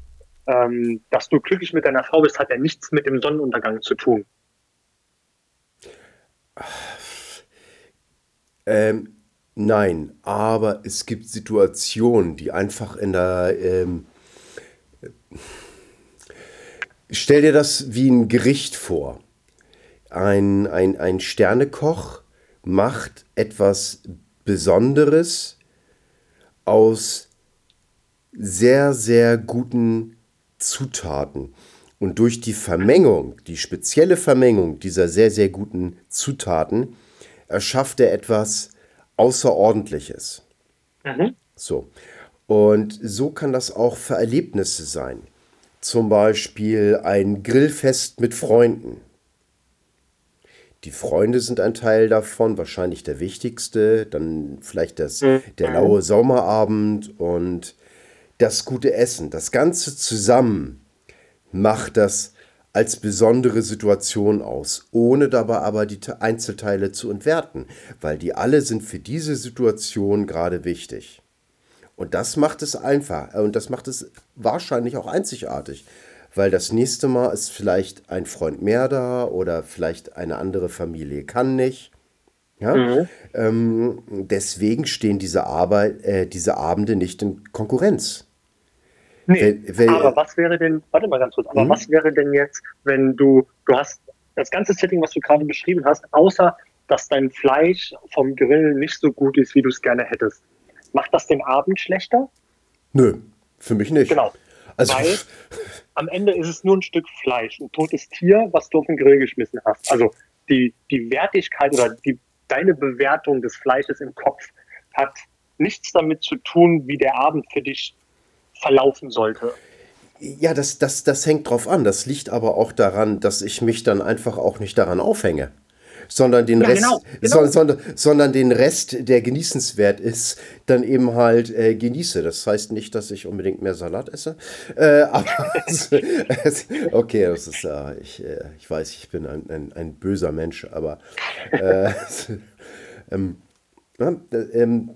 ähm, dass du glücklich mit deiner Frau bist, hat ja nichts mit dem Sonnenuntergang zu tun. Ähm, Nein, aber es gibt Situationen, die einfach in der... Ähm, stell dir das wie ein Gericht vor. Ein, ein, ein Sternekoch macht etwas Besonderes aus sehr, sehr guten Zutaten. Und durch die Vermengung, die spezielle Vermengung dieser sehr, sehr guten Zutaten, erschafft er etwas Außerordentliches. Mhm. So. Und so kann das auch für Erlebnisse sein. Zum Beispiel ein Grillfest mit Freunden. Die Freunde sind ein Teil davon, wahrscheinlich der wichtigste. Dann vielleicht das, mhm. der laue Sommerabend und das gute Essen. Das Ganze zusammen macht das als besondere Situation aus, ohne dabei aber die Einzelteile zu entwerten, weil die alle sind für diese Situation gerade wichtig. Und das macht es einfach. Und das macht es wahrscheinlich auch einzigartig. Weil das nächste Mal ist vielleicht ein Freund mehr da oder vielleicht eine andere Familie kann nicht. Ja? Mhm. Ähm, deswegen stehen diese, Arbeit, äh, diese Abende nicht in Konkurrenz. Nee, wenn, wenn, aber was wäre denn, warte mal ganz kurz, aber mhm. was wäre denn jetzt, wenn du, du hast das ganze Setting, was du gerade beschrieben hast, außer dass dein Fleisch vom Grill nicht so gut ist, wie du es gerne hättest. Macht das den Abend schlechter? Nö, für mich nicht. Genau. Also, Weil am Ende ist es nur ein Stück Fleisch, ein totes Tier, was du auf den Grill geschmissen hast. Also die, die Wertigkeit oder die, deine Bewertung des Fleisches im Kopf hat nichts damit zu tun, wie der Abend für dich verlaufen sollte. Ja, das, das, das hängt drauf an. Das liegt aber auch daran, dass ich mich dann einfach auch nicht daran aufhänge. Sondern den, ja, Rest, genau, genau. So, sondern, sondern den Rest, der genießenswert ist, dann eben halt äh, genieße. Das heißt nicht, dass ich unbedingt mehr Salat esse. Äh, aber okay, das ist, äh, ich, äh, ich weiß, ich bin ein, ein, ein böser Mensch, aber äh, ähm, ja, ähm,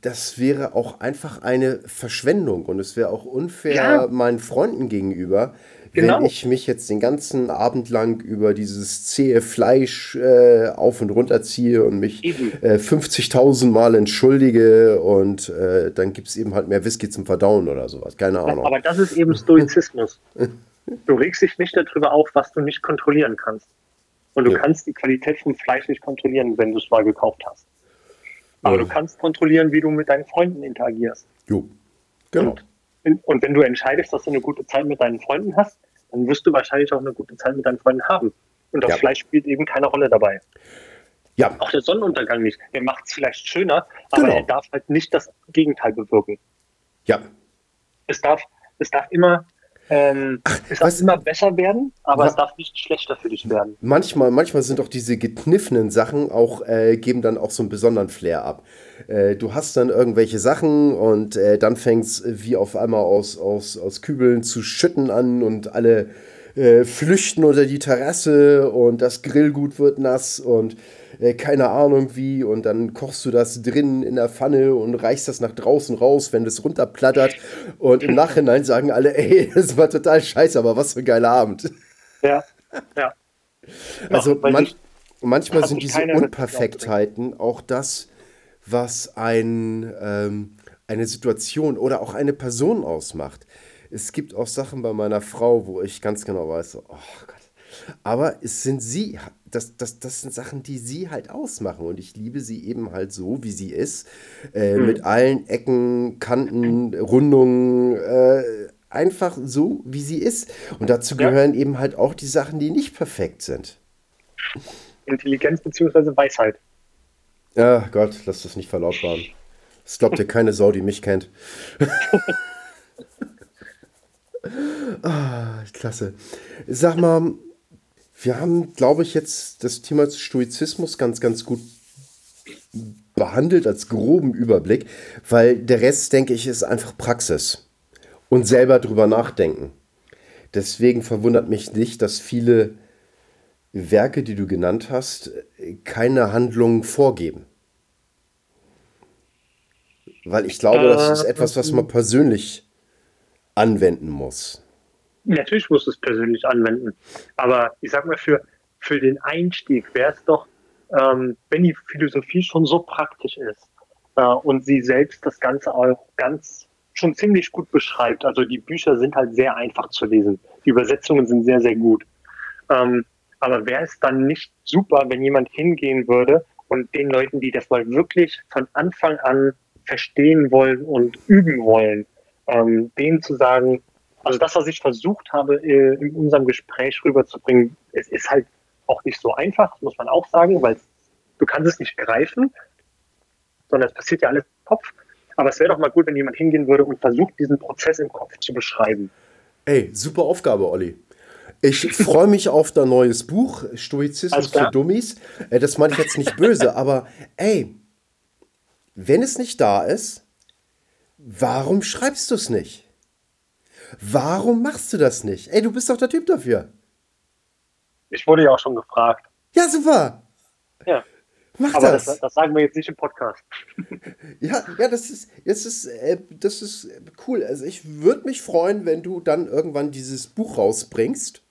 das wäre auch einfach eine Verschwendung und es wäre auch unfair ja. meinen Freunden gegenüber, genau. wenn ich mich jetzt den ganzen Abend lang über dieses zähe Fleisch äh, auf und runter ziehe und mich äh, 50.000 Mal entschuldige und äh, dann gibt es eben halt mehr Whisky zum Verdauen oder sowas. Keine Ahnung. Aber das ist eben Stoizismus. du regst dich nicht darüber auf, was du nicht kontrollieren kannst. Und du ja. kannst die Qualität vom Fleisch nicht kontrollieren, wenn du es mal gekauft hast. Aber ja. du kannst kontrollieren, wie du mit deinen Freunden interagierst. Jo, genau. Und, und, wenn du entscheidest, dass du eine gute Zeit mit deinen Freunden hast, dann wirst du wahrscheinlich auch eine gute Zeit mit deinen Freunden haben. Und das ja. Fleisch spielt eben keine Rolle dabei. Ja. Auch der Sonnenuntergang nicht. Der macht es vielleicht schöner, aber genau. er darf halt nicht das Gegenteil bewirken. Ja. Es darf, es darf immer ähm, Ach, es darf immer besser werden, aber es darf nicht schlechter für dich werden. Manchmal, manchmal sind auch diese gekniffenen Sachen auch, äh, geben dann auch so einen besonderen Flair ab. Äh, du hast dann irgendwelche Sachen und äh, dann fängt es wie auf einmal aus, aus, aus Kübeln zu schütten an und alle äh, flüchten unter die Terrasse und das Grillgut wird nass und äh, keine Ahnung wie und dann kochst du das drin in der Pfanne und reichst das nach draußen raus, wenn das runterplattert und im Nachhinein sagen alle, ey, das war total scheiße, aber was für ein geiler Abend. Ja, ja. Also ja, man, manchmal sind diese Unperfektheiten auch das, was ein, ähm, eine Situation oder auch eine Person ausmacht. Es gibt auch Sachen bei meiner Frau, wo ich ganz genau weiß, oh Gott, aber es sind sie, das, das, das sind Sachen, die sie halt ausmachen. Und ich liebe sie eben halt so, wie sie ist. Äh, mhm. Mit allen Ecken, Kanten, Rundungen. Äh, einfach so, wie sie ist. Und dazu gehören ja. eben halt auch die Sachen, die nicht perfekt sind. Intelligenz bzw. Weisheit. Ja, Gott, lass das nicht verlautbaren. Das glaubt dir keine Sau, die mich kennt. ah, klasse. Sag mal, wir haben, glaube ich, jetzt das Thema Stoizismus ganz, ganz gut behandelt als groben Überblick, weil der Rest, denke ich, ist einfach Praxis und selber drüber nachdenken. Deswegen verwundert mich nicht, dass viele Werke, die du genannt hast, keine Handlungen vorgeben. Weil ich glaube, das ist äh, etwas, was man persönlich anwenden muss. Natürlich musst du es persönlich anwenden. Aber ich sag mal, für, für den Einstieg wäre es doch, ähm, wenn die Philosophie schon so praktisch ist äh, und sie selbst das Ganze auch ganz schon ziemlich gut beschreibt. Also die Bücher sind halt sehr einfach zu lesen. Die Übersetzungen sind sehr, sehr gut. Ähm, aber wäre es dann nicht super, wenn jemand hingehen würde und den Leuten, die das mal wirklich von Anfang an verstehen wollen und üben wollen, ähm, denen zu sagen, also das, was ich versucht habe, äh, in unserem Gespräch rüberzubringen, es ist halt auch nicht so einfach, muss man auch sagen, weil du kannst es nicht greifen, sondern es passiert ja alles im Kopf. Aber es wäre doch mal gut, wenn jemand hingehen würde und versucht, diesen Prozess im Kopf zu beschreiben. Ey, super Aufgabe, Olli. Ich freue mich auf dein neues Buch, Stoizismus für Dummies. Äh, das meine ich jetzt nicht böse, aber ey, wenn es nicht da ist, warum schreibst du es nicht? Warum machst du das nicht? Ey, du bist doch der Typ dafür. Ich wurde ja auch schon gefragt. Ja, super. Ja. Mach Aber das. das. Das, sagen wir jetzt nicht im Podcast. ja, ja, das ist, das ist, äh, das ist cool. Also ich würde mich freuen, wenn du dann irgendwann dieses Buch rausbringst.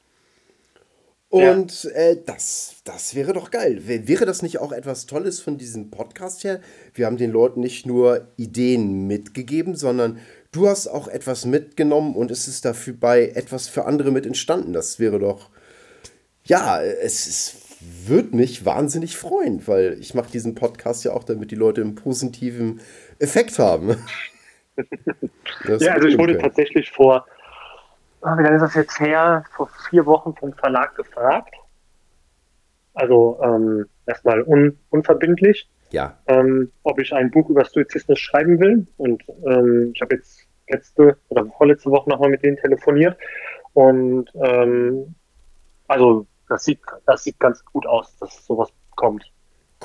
Und ja. äh, das, das wäre doch geil. Wäre das nicht auch etwas Tolles von diesem Podcast her? Wir haben den Leuten nicht nur Ideen mitgegeben, sondern du hast auch etwas mitgenommen und es ist dafür bei etwas für andere mit entstanden. Das wäre doch, ja, es ist, würde mich wahnsinnig freuen, weil ich mache diesen Podcast ja auch, damit die Leute einen positiven Effekt haben. ja, also ich wurde können. tatsächlich vor wie lange ist das jetzt her? Vor vier Wochen vom Verlag gefragt. Also ähm, erstmal un, unverbindlich. Ja. Ähm, ob ich ein Buch über Stoizismus schreiben will. Und ähm, ich habe jetzt letzte oder vorletzte Woche nochmal mit denen telefoniert. Und ähm, also das sieht, das sieht ganz gut aus, dass sowas kommt.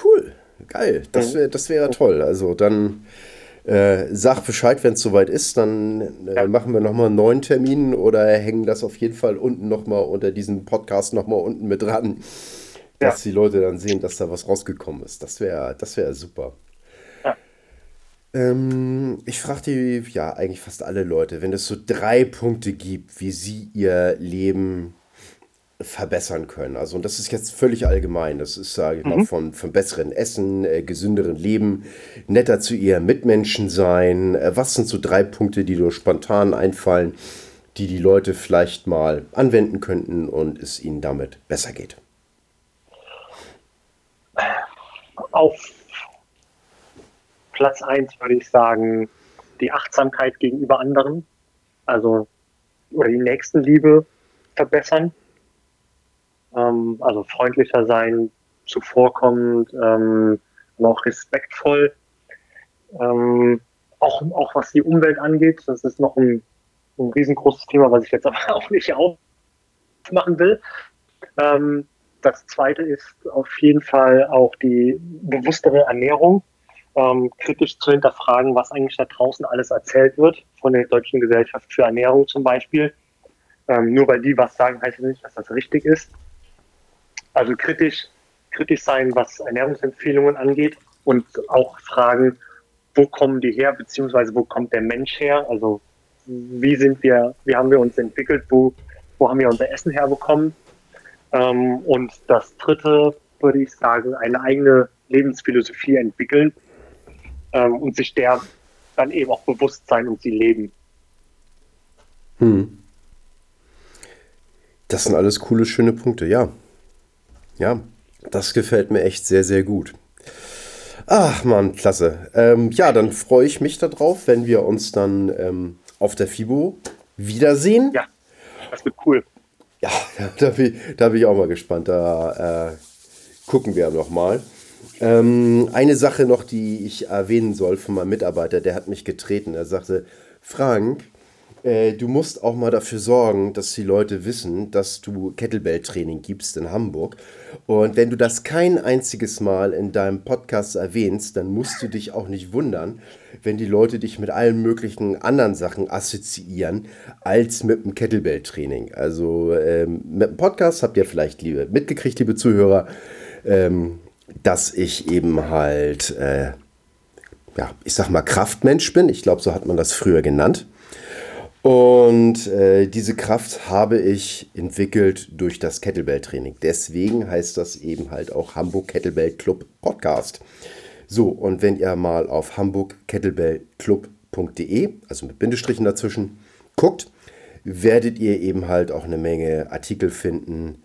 Cool, geil. Das wäre das wär toll. Also dann äh, sag Bescheid, wenn es soweit ist, dann äh, ja. machen wir nochmal einen neuen Termin oder hängen das auf jeden Fall unten nochmal unter diesem Podcast nochmal unten mit dran, ja. dass die Leute dann sehen, dass da was rausgekommen ist. Das wäre das wär super. Ja. Ähm, ich frage die, ja, eigentlich fast alle Leute, wenn es so drei Punkte gibt, wie sie ihr Leben verbessern können. Also, und das ist jetzt völlig allgemein. Das ist, sage ich mhm. mal, von, von besseren Essen, äh, gesünderen Leben, netter zu ihren Mitmenschen sein. Äh, was sind so drei Punkte, die dir spontan einfallen, die die Leute vielleicht mal anwenden könnten und es ihnen damit besser geht? Auf Platz 1 würde ich sagen, die Achtsamkeit gegenüber anderen, also oder die Nächstenliebe verbessern ähm, also freundlicher sein, zuvorkommend, ähm, aber auch respektvoll. Ähm, auch, auch was die Umwelt angeht, das ist noch ein, ein riesengroßes Thema, was ich jetzt aber auch nicht aufmachen will. Ähm, das zweite ist auf jeden Fall auch die bewusstere Ernährung, ähm, kritisch zu hinterfragen, was eigentlich da draußen alles erzählt wird, von der Deutschen Gesellschaft für Ernährung zum Beispiel. Ähm, nur weil die was sagen, heißt das nicht, dass das richtig ist. Also kritisch, kritisch sein, was Ernährungsempfehlungen angeht und auch fragen, wo kommen die her, beziehungsweise wo kommt der Mensch her? Also wie sind wir, wie haben wir uns entwickelt, wo, wo haben wir unser Essen herbekommen? Ähm, und das dritte würde ich sagen, eine eigene Lebensphilosophie entwickeln ähm, und sich der dann eben auch bewusst sein und sie leben. Hm. Das sind alles coole, schöne Punkte, ja. Ja, das gefällt mir echt sehr, sehr gut. Ach man, klasse. Ähm, ja, dann freue ich mich darauf, wenn wir uns dann ähm, auf der FIBO wiedersehen. Ja, das wird cool. Ja, da bin, da bin ich auch mal gespannt. Da äh, gucken wir nochmal. Ähm, eine Sache noch, die ich erwähnen soll von meinem Mitarbeiter, der hat mich getreten. Er sagte, Frank, äh, du musst auch mal dafür sorgen, dass die Leute wissen, dass du Kettlebell-Training gibst in Hamburg. Und wenn du das kein einziges Mal in deinem Podcast erwähnst, dann musst du dich auch nicht wundern, wenn die Leute dich mit allen möglichen anderen Sachen assoziieren, als mit dem Kettlebell-Training. Also ähm, mit dem Podcast habt ihr vielleicht liebe, mitgekriegt, liebe Zuhörer, ähm, dass ich eben halt, äh, ja, ich sag mal, Kraftmensch bin. Ich glaube, so hat man das früher genannt. Und äh, diese Kraft habe ich entwickelt durch das Kettlebell-Training. Deswegen heißt das eben halt auch Hamburg Kettlebell Club Podcast. So, und wenn ihr mal auf hamburgkettlebellclub.de, also mit Bindestrichen dazwischen, guckt, werdet ihr eben halt auch eine Menge Artikel finden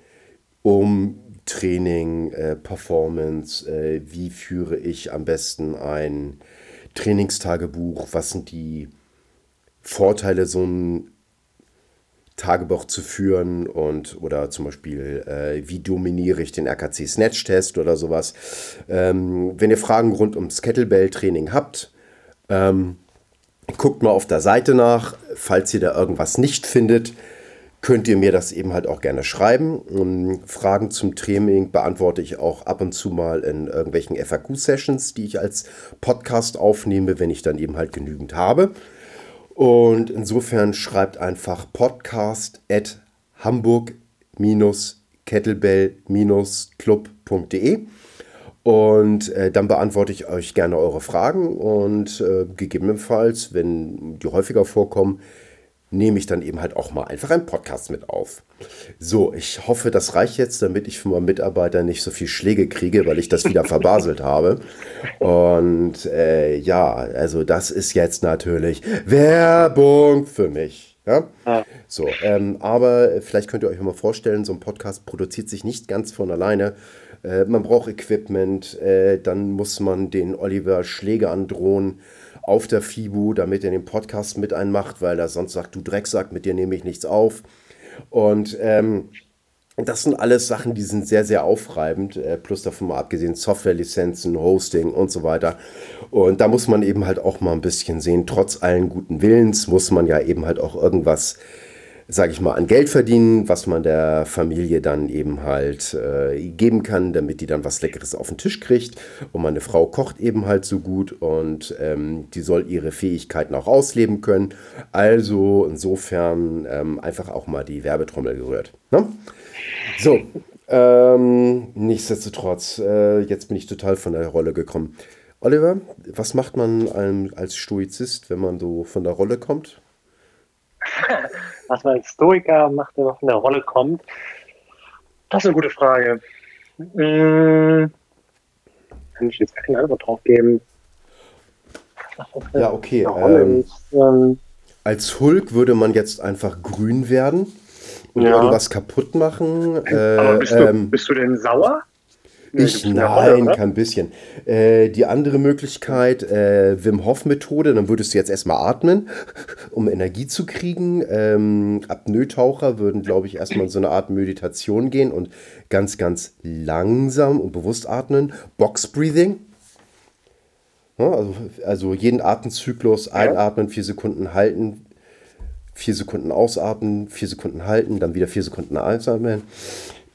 um Training, äh, Performance, äh, wie führe ich am besten ein Trainingstagebuch, was sind die Vorteile, so ein Tagebuch zu führen und oder zum Beispiel, äh, wie dominiere ich den RKC Snatch Test oder sowas. Ähm, wenn ihr Fragen rund ums Kettlebell-Training habt, ähm, guckt mal auf der Seite nach. Falls ihr da irgendwas nicht findet, könnt ihr mir das eben halt auch gerne schreiben. Und Fragen zum Training beantworte ich auch ab und zu mal in irgendwelchen FAQ-Sessions, die ich als Podcast aufnehme, wenn ich dann eben halt genügend habe. Und insofern schreibt einfach podcast at hamburg-kettlebell-club.de Und äh, dann beantworte ich euch gerne eure Fragen und äh, gegebenenfalls, wenn die häufiger vorkommen, nehme ich dann eben halt auch mal einfach einen Podcast mit auf. So, ich hoffe, das reicht jetzt, damit ich für meinen Mitarbeiter nicht so viel Schläge kriege, weil ich das wieder verbaselt habe. Und äh, ja, also das ist jetzt natürlich Werbung für mich. Ja? So, ähm, aber vielleicht könnt ihr euch mal vorstellen, so ein Podcast produziert sich nicht ganz von alleine. Äh, man braucht Equipment, äh, dann muss man den Oliver Schläge androhen auf der FIBU, damit er den Podcast mit einmacht, weil er sonst sagt, du Drecksack, mit dir nehme ich nichts auf. Und ähm, das sind alles Sachen, die sind sehr, sehr aufreibend, äh, plus davon mal abgesehen Softwarelizenzen, Hosting und so weiter. Und da muss man eben halt auch mal ein bisschen sehen, trotz allen guten Willens muss man ja eben halt auch irgendwas sage ich mal, an Geld verdienen, was man der Familie dann eben halt äh, geben kann, damit die dann was Leckeres auf den Tisch kriegt. Und meine Frau kocht eben halt so gut und ähm, die soll ihre Fähigkeiten auch ausleben können. Also insofern ähm, einfach auch mal die Werbetrommel gerührt. Ne? So, ähm, nichtsdestotrotz, äh, jetzt bin ich total von der Rolle gekommen. Oliver, was macht man als Stoizist, wenn man so von der Rolle kommt? was man als Stoiker macht, wenn man von der Rolle kommt? Das ist eine gute Frage. Hm, kann ich jetzt keine Antwort drauf geben. Ja, okay. Ähm, ähm, als Hulk würde man jetzt einfach grün werden und ja. irgendwas kaputt machen. Äh, Aber bist, du, ähm, bist du denn sauer? Ich nein, Rolle, kein bisschen. Äh, die andere Möglichkeit, äh, Wim Hof Methode, dann würdest du jetzt erstmal atmen, um Energie zu kriegen. Ähm, Apnoe-Taucher würden, glaube ich, erstmal in so eine Art Meditation gehen und ganz, ganz langsam und bewusst atmen. Box Breathing. Ja, also, also jeden Atemzyklus einatmen, vier Sekunden halten, vier Sekunden ausatmen, vier Sekunden halten, dann wieder vier Sekunden ausatmen.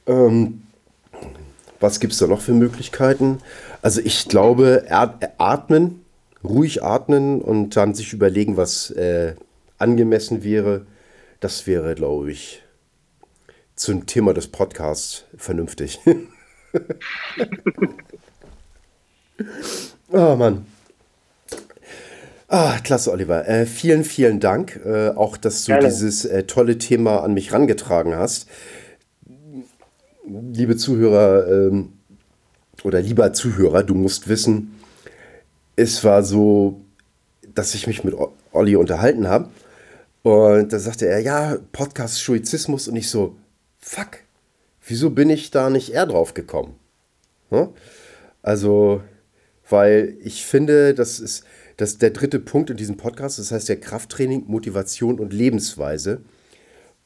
Ähm, was gibt es da noch für Möglichkeiten? Also ich glaube, atmen, ruhig atmen und dann sich überlegen, was äh, angemessen wäre, das wäre, glaube ich, zum Thema des Podcasts vernünftig. oh Mann. Ah, klasse, Oliver. Äh, vielen, vielen Dank, äh, auch dass du Gerne. dieses äh, tolle Thema an mich rangetragen hast liebe Zuhörer ähm, oder lieber Zuhörer, du musst wissen, es war so, dass ich mich mit Olli unterhalten habe. Und da sagte er, ja, Podcast Stoizismus. Und ich so, fuck, wieso bin ich da nicht eher drauf gekommen? Hm? Also, weil ich finde, das ist, das der dritte Punkt in diesem Podcast. Das heißt ja Krafttraining, Motivation und Lebensweise.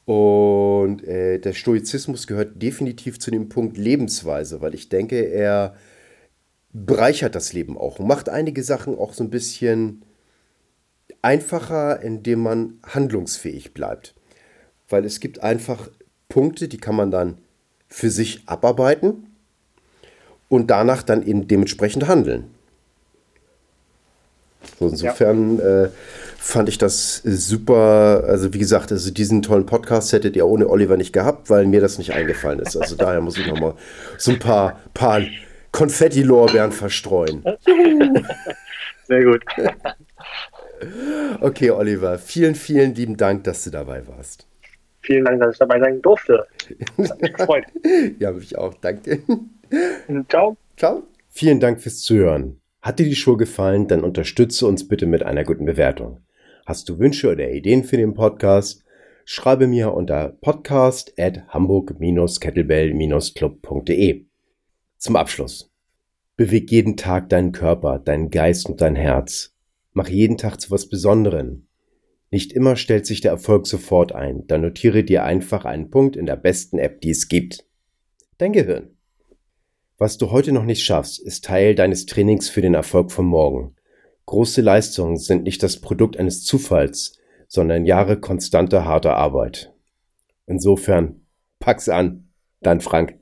Und äh, der Stoizismus gehört definitiv zu dem Punkt Lebensweise, weil ich denke, er bereichert das Leben auch und macht einige Sachen auch so ein bisschen einfacher, indem man handlungsfähig bleibt. Weil es gibt einfach Punkte, die kann man dann für sich abarbeiten und danach dann eben dementsprechend handeln. So, insofern ja. äh, fand ich das super. Also wie gesagt, also diesen tollen Podcast hättet ihr ohne Oliver nicht gehabt, weil mir das nicht eingefallen ist. Also daher muss ich nochmal so ein paar, paar Konfetti-Lorbeeren verstreuen. Sehr gut. Okay, Oliver, vielen, vielen lieben Dank, dass du dabei warst. Vielen Dank, dass ich dabei sein durfte. Hat mich gefreut. ja, mich auch. Danke. Ciao. Ciao. Vielen Dank fürs Zuhören. Hat dir die Show gefallen, dann unterstütze uns bitte mit einer guten Bewertung. Hast du Wünsche oder Ideen für den Podcast? Schreibe mir unter podcast at hamburg-kettlebell-club.de. Zum Abschluss. Beweg jeden Tag deinen Körper, deinen Geist und dein Herz. Mach jeden Tag zu was Besonderem. Nicht immer stellt sich der Erfolg sofort ein, dann notiere dir einfach einen Punkt in der besten App, die es gibt. Dein Gehirn. Was du heute noch nicht schaffst, ist Teil deines Trainings für den Erfolg von morgen. Große Leistungen sind nicht das Produkt eines Zufalls, sondern Jahre konstanter harter Arbeit. Insofern, pack's an, dein Frank.